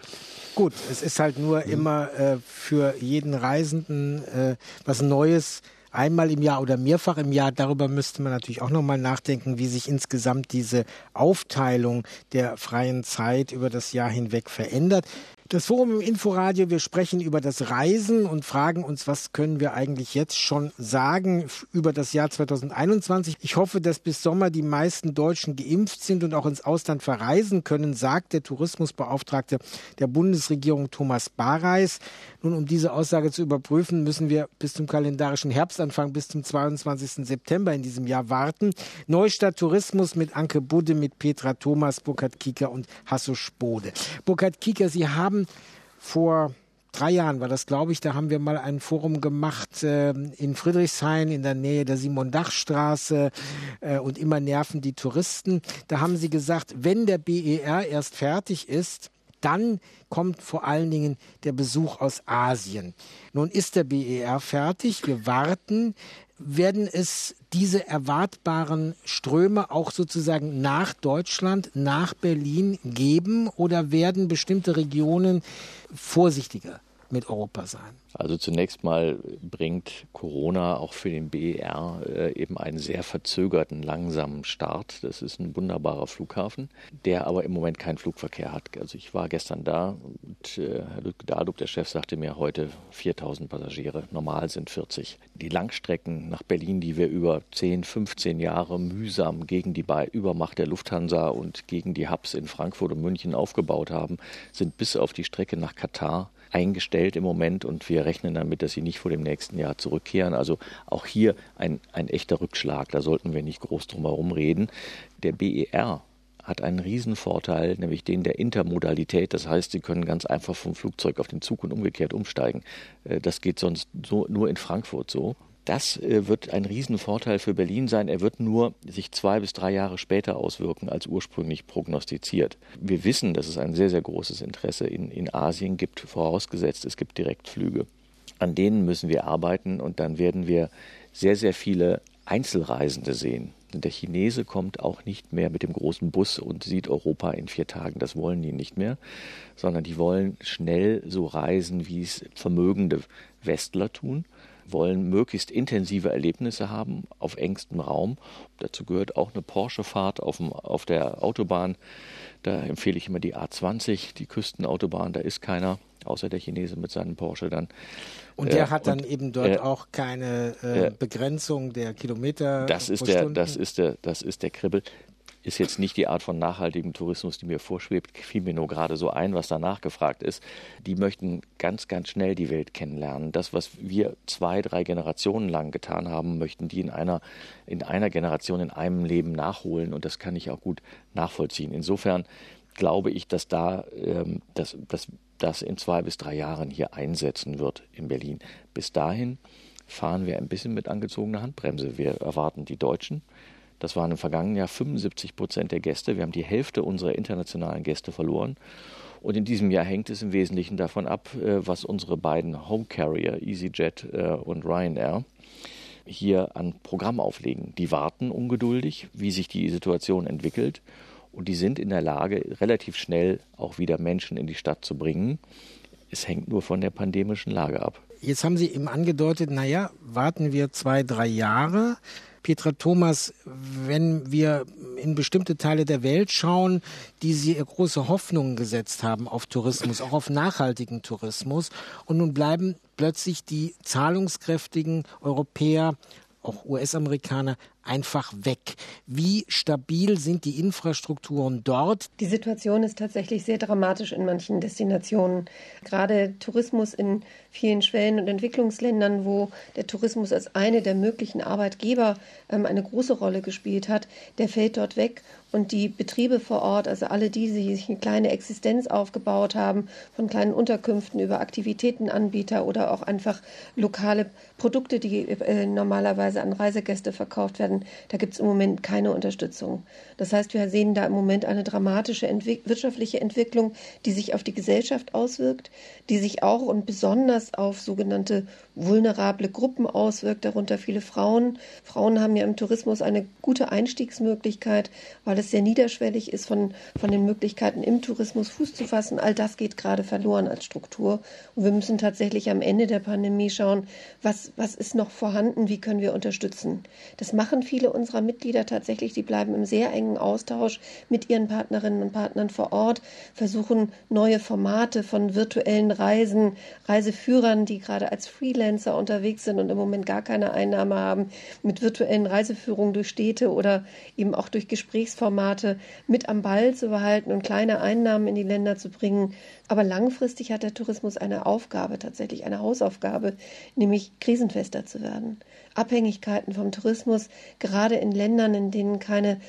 Gut, es ist halt nur mhm. immer äh, für jeden Reisenden äh, was Neues einmal im Jahr oder mehrfach im Jahr. Darüber müsste man natürlich auch nochmal nachdenken, wie sich insgesamt diese Aufteilung der freien Zeit über das Jahr hinweg verändert. Das Forum im Inforadio, wir sprechen über das Reisen und fragen uns, was können wir eigentlich jetzt schon sagen über das Jahr 2021. Ich hoffe, dass bis Sommer die meisten Deutschen geimpft sind und auch ins Ausland verreisen können, sagt der Tourismusbeauftragte der Bundesregierung Thomas Bareis. Nun, um diese Aussage zu überprüfen, müssen wir bis zum kalendarischen Herbstanfang, bis zum 22. September in diesem Jahr warten. Neustadt Tourismus mit Anke Budde, mit Petra Thomas, Burkhard Kieker und Hasso Spode. Burkhard Kieker, Sie haben haben vor drei Jahren war das, glaube ich, da haben wir mal ein Forum gemacht äh, in Friedrichshain in der Nähe der Simon-Dach-Straße äh, und immer nerven die Touristen. Da haben sie gesagt, wenn der BER erst fertig ist, dann kommt vor allen Dingen der Besuch aus Asien. Nun ist der BER fertig, wir warten werden es diese erwartbaren Ströme auch sozusagen nach Deutschland, nach Berlin geben oder werden bestimmte Regionen vorsichtiger mit Europa sein? Also zunächst mal bringt Corona auch für den BER äh, eben einen sehr verzögerten, langsamen Start. Das ist ein wunderbarer Flughafen, der aber im Moment keinen Flugverkehr hat. Also ich war gestern da und äh, Herr Ludwig Dahlub, der Chef, sagte mir heute 4000 Passagiere. Normal sind 40. Die Langstrecken nach Berlin, die wir über 10, 15 Jahre mühsam gegen die Übermacht der Lufthansa und gegen die Hubs in Frankfurt und München aufgebaut haben, sind bis auf die Strecke nach Katar eingestellt im Moment und wir rechnen damit, dass sie nicht vor dem nächsten Jahr zurückkehren. Also auch hier ein, ein echter Rückschlag. Da sollten wir nicht groß drum herum reden. Der BER hat einen Riesenvorteil, nämlich den der Intermodalität. Das heißt, Sie können ganz einfach vom Flugzeug auf den Zug und umgekehrt umsteigen. Äh, das geht sonst so, nur in Frankfurt so. Das äh, wird ein Riesenvorteil für Berlin sein. Er wird nur sich zwei bis drei Jahre später auswirken als ursprünglich prognostiziert. Wir wissen, dass es ein sehr, sehr großes Interesse in, in Asien gibt, vorausgesetzt es gibt Direktflüge. An denen müssen wir arbeiten und dann werden wir sehr, sehr viele Einzelreisende sehen. Der Chinese kommt auch nicht mehr mit dem großen Bus und sieht Europa in vier Tagen. Das wollen die nicht mehr, sondern die wollen schnell so reisen, wie es vermögende Westler tun wollen möglichst intensive Erlebnisse haben auf engstem Raum. Dazu gehört auch eine Porsche-Fahrt auf, auf der Autobahn. Da empfehle ich immer die A20, die Küstenautobahn. Da ist keiner, außer der Chinese mit seinem Porsche dann. Und der äh, hat dann und, eben dort äh, auch keine äh, Begrenzung der Kilometer. Das ist der, das ist der, das ist der Kribbel ist jetzt nicht die Art von nachhaltigem Tourismus, die mir vorschwebt, fiel mir nur gerade so ein, was danach gefragt ist. Die möchten ganz, ganz schnell die Welt kennenlernen. Das, was wir zwei, drei Generationen lang getan haben, möchten die in einer, in einer Generation, in einem Leben nachholen. Und das kann ich auch gut nachvollziehen. Insofern glaube ich, dass da, ähm, dass, dass das in zwei bis drei Jahren hier einsetzen wird in Berlin. Bis dahin fahren wir ein bisschen mit angezogener Handbremse. Wir erwarten die Deutschen das waren im vergangenen Jahr 75 Prozent der Gäste. Wir haben die Hälfte unserer internationalen Gäste verloren. Und in diesem Jahr hängt es im Wesentlichen davon ab, äh, was unsere beiden Home Carrier, EasyJet äh, und Ryanair, hier an Programm auflegen. Die warten ungeduldig, wie sich die Situation entwickelt. Und die sind in der Lage, relativ schnell auch wieder Menschen in die Stadt zu bringen. Es hängt nur von der pandemischen Lage ab. Jetzt haben Sie eben angedeutet, naja, warten wir zwei, drei Jahre. Petra Thomas, wenn wir in bestimmte Teile der Welt schauen, die sie große Hoffnungen gesetzt haben auf Tourismus, auch auf nachhaltigen Tourismus, und nun bleiben plötzlich die zahlungskräftigen Europäer auch US-Amerikaner einfach weg. Wie stabil sind die Infrastrukturen dort? Die Situation ist tatsächlich sehr dramatisch in manchen Destinationen. Gerade Tourismus in vielen Schwellen- und Entwicklungsländern, wo der Tourismus als eine der möglichen Arbeitgeber ähm, eine große Rolle gespielt hat, der fällt dort weg. Und die Betriebe vor Ort, also alle die, die sich eine kleine Existenz aufgebaut haben, von kleinen Unterkünften über Aktivitätenanbieter oder auch einfach lokale Produkte, die äh, normalerweise an Reisegäste verkauft werden, da gibt es im Moment keine Unterstützung. Das heißt, wir sehen da im Moment eine dramatische Entwick wirtschaftliche Entwicklung, die sich auf die Gesellschaft auswirkt, die sich auch und besonders auf sogenannte vulnerable Gruppen auswirkt, darunter viele Frauen. Frauen haben ja im Tourismus eine gute Einstiegsmöglichkeit, weil es sehr niederschwellig ist, von, von den Möglichkeiten im Tourismus Fuß zu fassen. All das geht gerade verloren als Struktur. Und wir müssen tatsächlich am Ende der Pandemie schauen, was, was ist noch vorhanden, wie können wir unterstützen. Das machen viele unserer Mitglieder tatsächlich, die bleiben im sehr engen Austausch mit ihren Partnerinnen und Partnern vor Ort, versuchen neue Formate von virtuellen Reisen, Reiseführern, die gerade als Freelancer unterwegs sind und im Moment gar keine Einnahme haben, mit virtuellen Reiseführungen durch Städte oder eben auch durch Gesprächsformate mit am Ball zu behalten und kleine Einnahmen in die Länder zu bringen. Aber langfristig hat der Tourismus eine Aufgabe, tatsächlich eine Hausaufgabe, nämlich krisenfester zu werden. Abhängigkeiten vom Tourismus, gerade in Ländern, in denen keine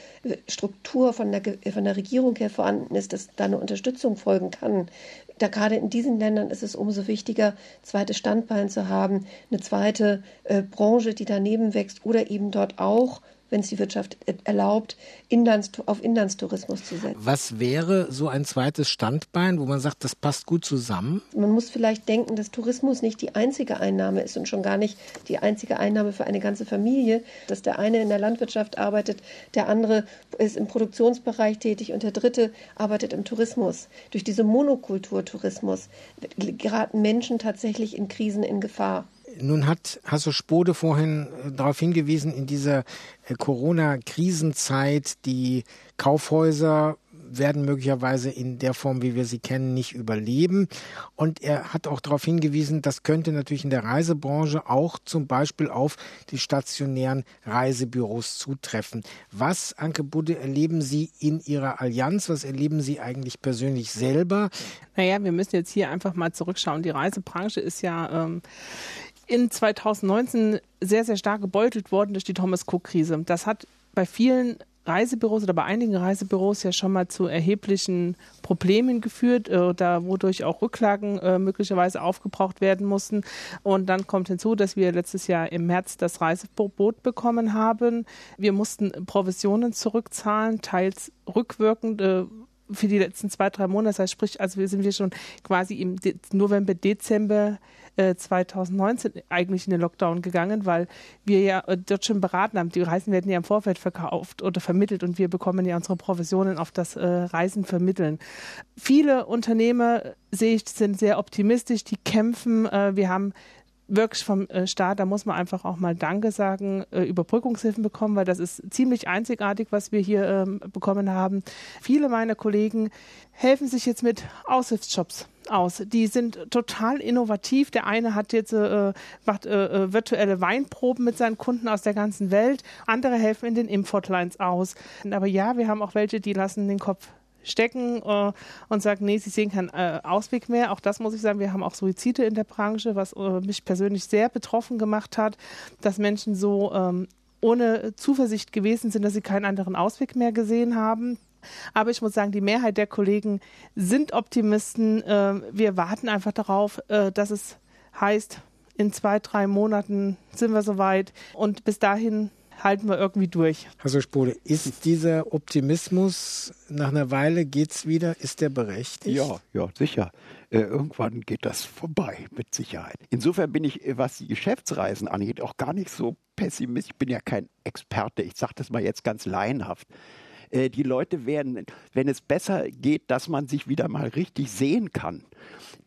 Struktur von der, von der Regierung her vorhanden ist, dass da eine Unterstützung folgen kann. Da gerade in diesen Ländern ist es umso wichtiger, zweites Standbein zu haben, eine zweite äh, Branche, die daneben wächst oder eben dort auch wenn es die Wirtschaft erlaubt, Inlands, auf Inlandstourismus zu setzen. Was wäre so ein zweites Standbein, wo man sagt, das passt gut zusammen? Man muss vielleicht denken, dass Tourismus nicht die einzige Einnahme ist und schon gar nicht die einzige Einnahme für eine ganze Familie. Dass der eine in der Landwirtschaft arbeitet, der andere ist im Produktionsbereich tätig und der dritte arbeitet im Tourismus. Durch diese Monokulturtourismus geraten Menschen tatsächlich in Krisen in Gefahr. Nun hat Hasso Spode vorhin äh, darauf hingewiesen, in dieser äh, Corona-Krisenzeit die Kaufhäuser werden möglicherweise in der Form, wie wir sie kennen, nicht überleben. Und er hat auch darauf hingewiesen, das könnte natürlich in der Reisebranche auch zum Beispiel auf die stationären Reisebüros zutreffen. Was, Anke Budde, erleben Sie in Ihrer Allianz? Was erleben Sie eigentlich persönlich selber? Naja, wir müssen jetzt hier einfach mal zurückschauen. Die Reisebranche ist ja ähm, in 2019 sehr, sehr stark gebeutelt worden durch die Thomas Cook-Krise. Das hat bei vielen Reisebüros oder bei einigen Reisebüros ja schon mal zu erheblichen Problemen geführt, äh, da wodurch auch Rücklagen äh, möglicherweise aufgebraucht werden mussten. Und dann kommt hinzu, dass wir letztes Jahr im März das Reiseverbot bekommen haben. Wir mussten Provisionen zurückzahlen, teils rückwirkend. Äh, für die letzten zwei, drei Monate, das sprich, also sind wir schon quasi im De November, Dezember 2019 äh, eigentlich in den Lockdown gegangen, weil wir ja äh, dort schon beraten haben. Die Reisen werden ja im Vorfeld verkauft oder vermittelt und wir bekommen ja unsere Provisionen auf das äh, Reisen vermitteln. Viele Unternehmer, sehe ich, sind sehr optimistisch, die kämpfen. wir haben wirklich vom Staat, da muss man einfach auch mal Danke sagen, Überbrückungshilfen bekommen, weil das ist ziemlich einzigartig, was wir hier ähm, bekommen haben. Viele meiner Kollegen helfen sich jetzt mit Aushilfsjobs aus. Die sind total innovativ. Der eine hat jetzt äh, macht äh, äh, virtuelle Weinproben mit seinen Kunden aus der ganzen Welt. Andere helfen in den Importlines aus. Aber ja, wir haben auch welche, die lassen den Kopf stecken äh, und sagen, nee, sie sehen keinen äh, Ausweg mehr. Auch das muss ich sagen, wir haben auch Suizide in der Branche, was äh, mich persönlich sehr betroffen gemacht hat, dass Menschen so ähm, ohne Zuversicht gewesen sind, dass sie keinen anderen Ausweg mehr gesehen haben. Aber ich muss sagen, die Mehrheit der Kollegen sind Optimisten. Ähm, wir warten einfach darauf, äh, dass es heißt, in zwei, drei Monaten sind wir soweit. Und bis dahin halten wir irgendwie durch. Also Spode, ist dieser Optimismus nach einer Weile geht's wieder, ist der berechtigt? Ja, ja, sicher. Äh, irgendwann geht das vorbei, mit Sicherheit. Insofern bin ich, äh, was die Geschäftsreisen angeht, auch gar nicht so pessimistisch. Ich bin ja kein Experte. Ich sage das mal jetzt ganz laienhaft. Äh, die Leute werden, wenn es besser geht, dass man sich wieder mal richtig sehen kann,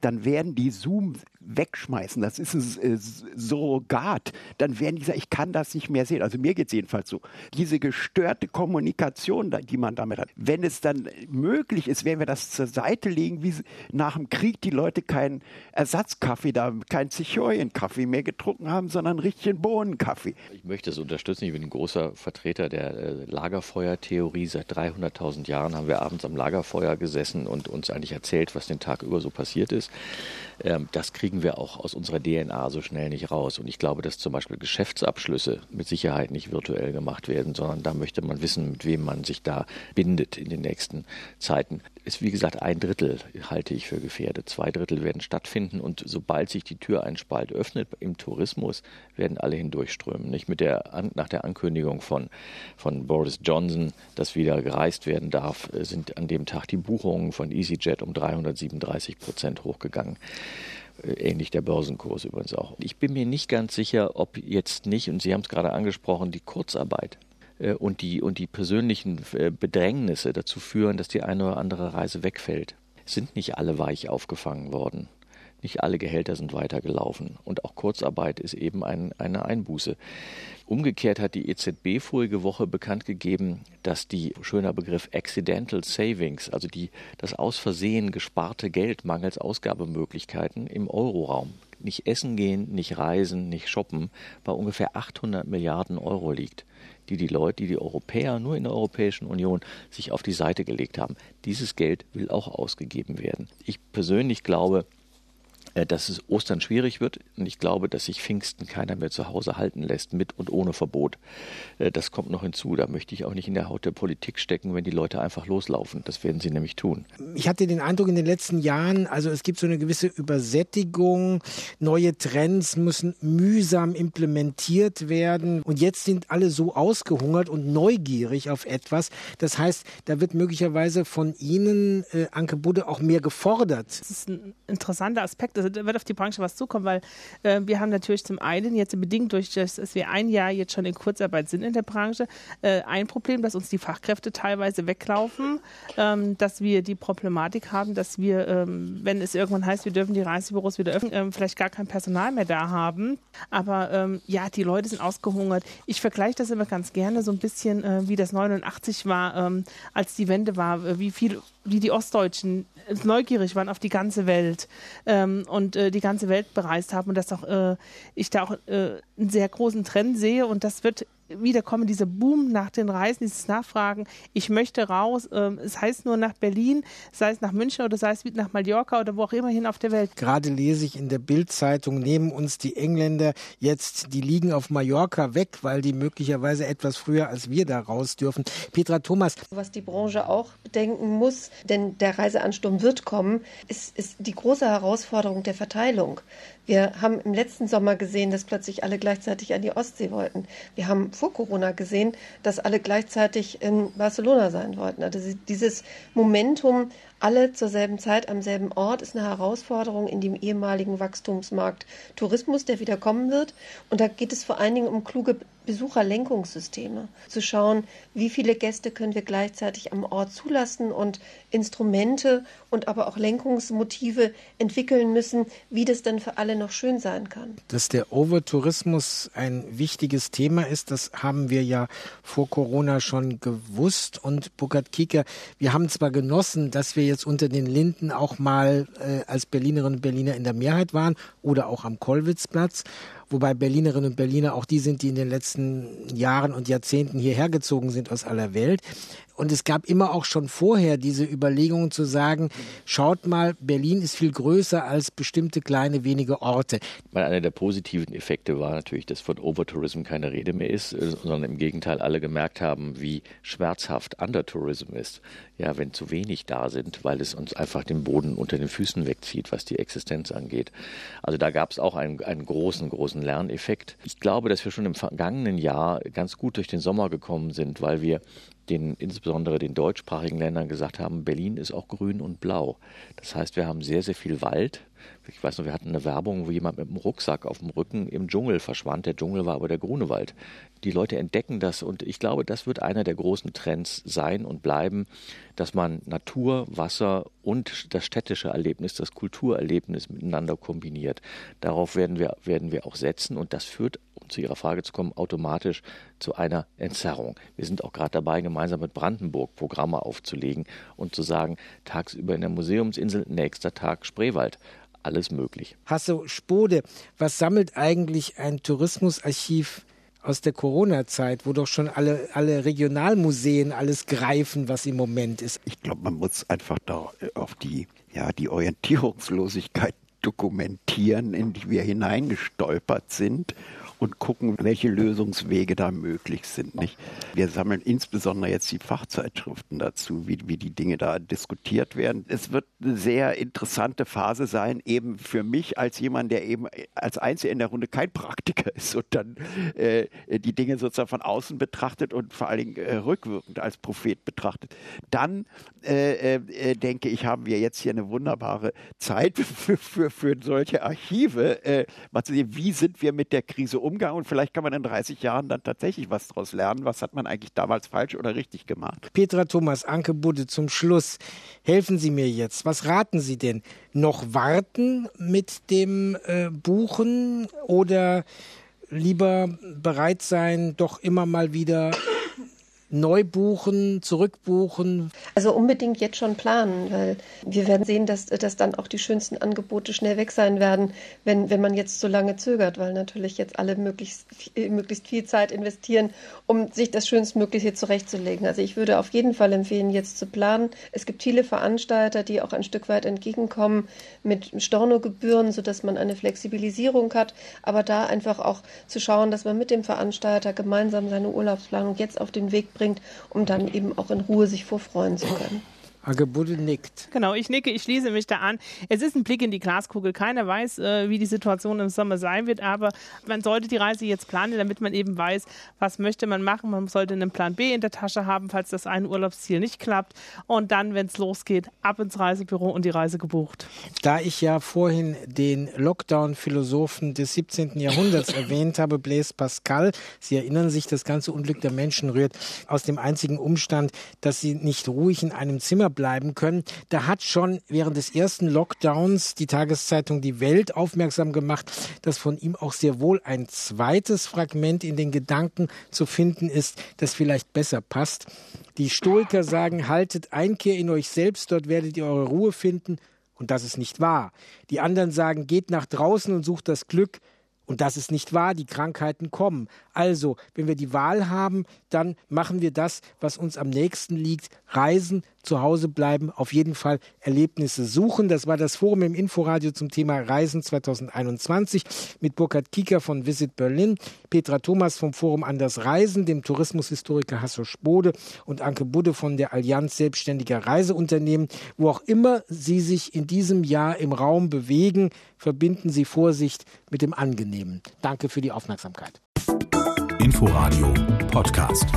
dann werden die Zoom wegschmeißen. Das ist ein äh, Surrogat. Dann werden die sagen, ich kann das nicht mehr sehen. Also mir geht es jedenfalls so. Diese gestörte Kommunikation, die man damit hat. Wenn es dann möglich ist, werden wir das zur Seite legen, wie nach dem Krieg die Leute keinen Ersatzkaffee da, keinen Zichorien-Kaffee mehr getrunken haben, sondern richtigen Bohnenkaffee. Ich möchte das unterstützen. Ich bin ein großer Vertreter der äh, Lagerfeuertheorie. Seit 300.000 Jahren haben wir abends am Lagerfeuer gesessen und uns eigentlich erzählt, was den Tag über so passiert ist. Ähm, das kriegen wir auch aus unserer DNA so schnell nicht raus. Und ich glaube, dass zum Beispiel Geschäftsabschlüsse mit Sicherheit nicht virtuell gemacht werden, sondern da möchte man wissen, mit wem man sich da bindet in den nächsten Zeiten. Ist wie gesagt ein Drittel halte ich für gefährdet. Zwei Drittel werden stattfinden und sobald sich die Tür ein Spalt öffnet im Tourismus, werden alle hindurchströmen. Nicht mit der nach der Ankündigung von von Boris Johnson, dass wieder gereist werden darf, äh, sind an dem Tag die Buchungen von EasyJet um 337 Prozent hochgegangen. Äh, ähnlich der Börsenkurs übrigens auch. Ich bin mir nicht ganz sicher, ob jetzt nicht, und Sie haben es gerade angesprochen, die Kurzarbeit und die, und die persönlichen äh, Bedrängnisse dazu führen, dass die eine oder andere Reise wegfällt. Sind nicht alle weich aufgefangen worden. Nicht alle Gehälter sind weitergelaufen. Und auch Kurzarbeit ist eben ein, eine Einbuße. Umgekehrt hat die EZB vorige Woche bekannt gegeben, dass die, schöner Begriff, Accidental Savings, also die, das aus Versehen gesparte Geld mangels Ausgabemöglichkeiten im Euroraum, nicht essen gehen, nicht reisen, nicht shoppen, bei ungefähr 800 Milliarden Euro liegt, die die Leute, die die Europäer nur in der Europäischen Union sich auf die Seite gelegt haben. Dieses Geld will auch ausgegeben werden. Ich persönlich glaube, dass es Ostern schwierig wird. Und ich glaube, dass sich Pfingsten keiner mehr zu Hause halten lässt, mit und ohne Verbot. Äh, das kommt noch hinzu. Da möchte ich auch nicht in der Haut der Politik stecken, wenn die Leute einfach loslaufen. Das werden sie nämlich tun. Ich hatte den Eindruck in den letzten Jahren, also es gibt so eine gewisse Übersättigung. Neue Trends müssen mühsam implementiert werden. Und jetzt sind alle so ausgehungert und neugierig auf etwas. Das heißt, da wird möglicherweise von Ihnen, äh, Anke Budde, auch mehr gefordert. Das ist ein interessanter Aspekt. Da wird auf die Branche was zukommen, weil äh, wir haben natürlich zum einen jetzt bedingt durch das, dass wir ein Jahr jetzt schon in Kurzarbeit sind in der Branche, äh, ein Problem, dass uns die Fachkräfte teilweise weglaufen, ähm, dass wir die Problematik haben, dass wir, ähm, wenn es irgendwann heißt, wir dürfen die Reisebüros wieder öffnen, ähm, vielleicht gar kein Personal mehr da haben. Aber ähm, ja, die Leute sind ausgehungert. Ich vergleiche das immer ganz gerne so ein bisschen, äh, wie das 89 war, ähm, als die Wende war, äh, wie viel wie die Ostdeutschen neugierig waren auf die ganze Welt ähm, und äh, die ganze Welt bereist haben und dass auch äh, ich da auch äh, einen sehr großen Trend sehe und das wird wiederkommen, dieser Boom nach den Reisen, dieses Nachfragen, ich möchte raus, ähm, es heißt nur nach Berlin, sei es nach München oder sei es nach Mallorca oder wo auch immer hin auf der Welt. Gerade lese ich in der Bildzeitung, nehmen uns die Engländer jetzt, die liegen auf Mallorca weg, weil die möglicherweise etwas früher als wir da raus dürfen. Petra Thomas. Was die Branche auch bedenken muss, denn der Reiseansturm wird kommen, ist, ist die große Herausforderung der Verteilung. Wir haben im letzten Sommer gesehen, dass plötzlich alle gleichzeitig an die Ostsee wollten. Wir haben vor Corona gesehen, dass alle gleichzeitig in Barcelona sein wollten. Also dieses Momentum alle zur selben Zeit am selben Ort ist eine Herausforderung in dem ehemaligen Wachstumsmarkt Tourismus, der wieder kommen wird. Und da geht es vor allen Dingen um kluge Besucherlenkungssysteme. Zu schauen, wie viele Gäste können wir gleichzeitig am Ort zulassen und Instrumente und aber auch Lenkungsmotive entwickeln müssen, wie das dann für alle noch schön sein kann. Dass der Overtourismus ein wichtiges Thema ist, das haben wir ja vor Corona schon gewusst. Und Burkhard Kieker, wir haben zwar genossen, dass wir jetzt unter den Linden auch mal äh, als Berlinerinnen und Berliner in der Mehrheit waren oder auch am Kollwitzplatz wobei Berlinerinnen und Berliner auch die sind, die in den letzten Jahren und Jahrzehnten hierher gezogen sind aus aller Welt. Und es gab immer auch schon vorher diese Überlegungen zu sagen, schaut mal, Berlin ist viel größer als bestimmte kleine wenige Orte. Einer der positiven Effekte war natürlich, dass von Overtourism keine Rede mehr ist, äh, sondern im Gegenteil alle gemerkt haben, wie schmerzhaft Undertourism ist. Ja, wenn zu wenig da sind, weil es uns einfach den Boden unter den Füßen wegzieht, was die Existenz angeht. Also da gab es auch einen, einen großen, großen Lerneffekt. Ich glaube, dass wir schon im vergangenen Jahr ganz gut durch den Sommer gekommen sind, weil wir den, insbesondere den deutschsprachigen Ländern gesagt haben, Berlin ist auch grün und blau. Das heißt, wir haben sehr, sehr viel Wald. Ich weiß noch, wir hatten eine Werbung, wo jemand mit einem Rucksack auf dem Rücken im Dschungel verschwand. Der Dschungel war aber der Grunewald. Die Leute entdecken das und ich glaube, das wird einer der großen Trends sein und bleiben, dass man Natur, Wasser und das städtische Erlebnis, das Kulturerlebnis miteinander kombiniert. Darauf werden wir, werden wir auch setzen und das führt um zu Ihrer Frage zu kommen, automatisch zu einer Entzerrung. Wir sind auch gerade dabei, gemeinsam mit Brandenburg Programme aufzulegen und zu sagen, tagsüber in der Museumsinsel, nächster Tag Spreewald. Alles möglich. Hasso Spode, was sammelt eigentlich ein Tourismusarchiv aus der Corona-Zeit, wo doch schon alle, alle Regionalmuseen alles greifen, was im Moment ist? Ich glaube, man muss einfach da auf die, ja, die Orientierungslosigkeit dokumentieren, in die wir hineingestolpert sind und gucken, welche Lösungswege da möglich sind. Nicht? Wir sammeln insbesondere jetzt die Fachzeitschriften dazu, wie, wie die Dinge da diskutiert werden. Es wird eine sehr interessante Phase sein, eben für mich als jemand, der eben als Einziger in der Runde kein Praktiker ist und dann äh, die Dinge sozusagen von außen betrachtet und vor allen Dingen äh, rückwirkend als Prophet betrachtet. Dann äh, äh denke ich, haben wir jetzt hier eine wunderbare Zeit für, für, für solche Archive, äh, mal zu sehen, wie sind wir mit der Krise umgegangen Umgang und vielleicht kann man in 30 Jahren dann tatsächlich was daraus lernen. Was hat man eigentlich damals falsch oder richtig gemacht? Petra Thomas, Anke Budde, zum Schluss. Helfen Sie mir jetzt. Was raten Sie denn? Noch warten mit dem äh, Buchen oder lieber bereit sein, doch immer mal wieder neu buchen, zurückbuchen? Also unbedingt jetzt schon planen, weil wir werden sehen, dass, dass dann auch die schönsten Angebote schnell weg sein werden, wenn, wenn man jetzt so lange zögert, weil natürlich jetzt alle möglichst, möglichst viel Zeit investieren, um sich das Schönstmögliche zurechtzulegen. Also ich würde auf jeden Fall empfehlen, jetzt zu planen. Es gibt viele Veranstalter, die auch ein Stück weit entgegenkommen mit Stornogebühren, sodass man eine Flexibilisierung hat, aber da einfach auch zu schauen, dass man mit dem Veranstalter gemeinsam seine Urlaubsplanung jetzt auf den Weg bringt, um dann eben auch in Ruhe sich vorfreuen zu können. Agebude nickt. Genau, ich nicke, ich schließe mich da an. Es ist ein Blick in die Glaskugel. Keiner weiß, äh, wie die Situation im Sommer sein wird, aber man sollte die Reise jetzt planen, damit man eben weiß, was möchte man machen. Man sollte einen Plan B in der Tasche haben, falls das eine Urlaubsziel nicht klappt. Und dann, wenn es losgeht, ab ins Reisebüro und die Reise gebucht. Da ich ja vorhin den Lockdown-Philosophen des 17. Jahrhunderts erwähnt habe, Blaise Pascal, Sie erinnern sich, das ganze Unglück der Menschen rührt aus dem einzigen Umstand, dass sie nicht ruhig in einem Zimmer bleiben können. Da hat schon während des ersten Lockdowns die Tageszeitung Die Welt aufmerksam gemacht, dass von ihm auch sehr wohl ein zweites Fragment in den Gedanken zu finden ist, das vielleicht besser passt. Die Stoiker sagen, haltet Einkehr in euch selbst, dort werdet ihr eure Ruhe finden. Und das ist nicht wahr. Die anderen sagen, geht nach draußen und sucht das Glück. Und das ist nicht wahr, die Krankheiten kommen. Also, wenn wir die Wahl haben, dann machen wir das, was uns am nächsten liegt. Reisen, zu Hause bleiben, auf jeden Fall Erlebnisse suchen. Das war das Forum im Inforadio zum Thema Reisen 2021 mit Burkhard Kieker von Visit Berlin, Petra Thomas vom Forum Anders Reisen, dem Tourismushistoriker Hasso Spode und Anke Budde von der Allianz Selbstständiger Reiseunternehmen. Wo auch immer Sie sich in diesem Jahr im Raum bewegen, verbinden Sie Vorsicht mit dem Angenehmen. Danke für die Aufmerksamkeit. Inforadio Podcast.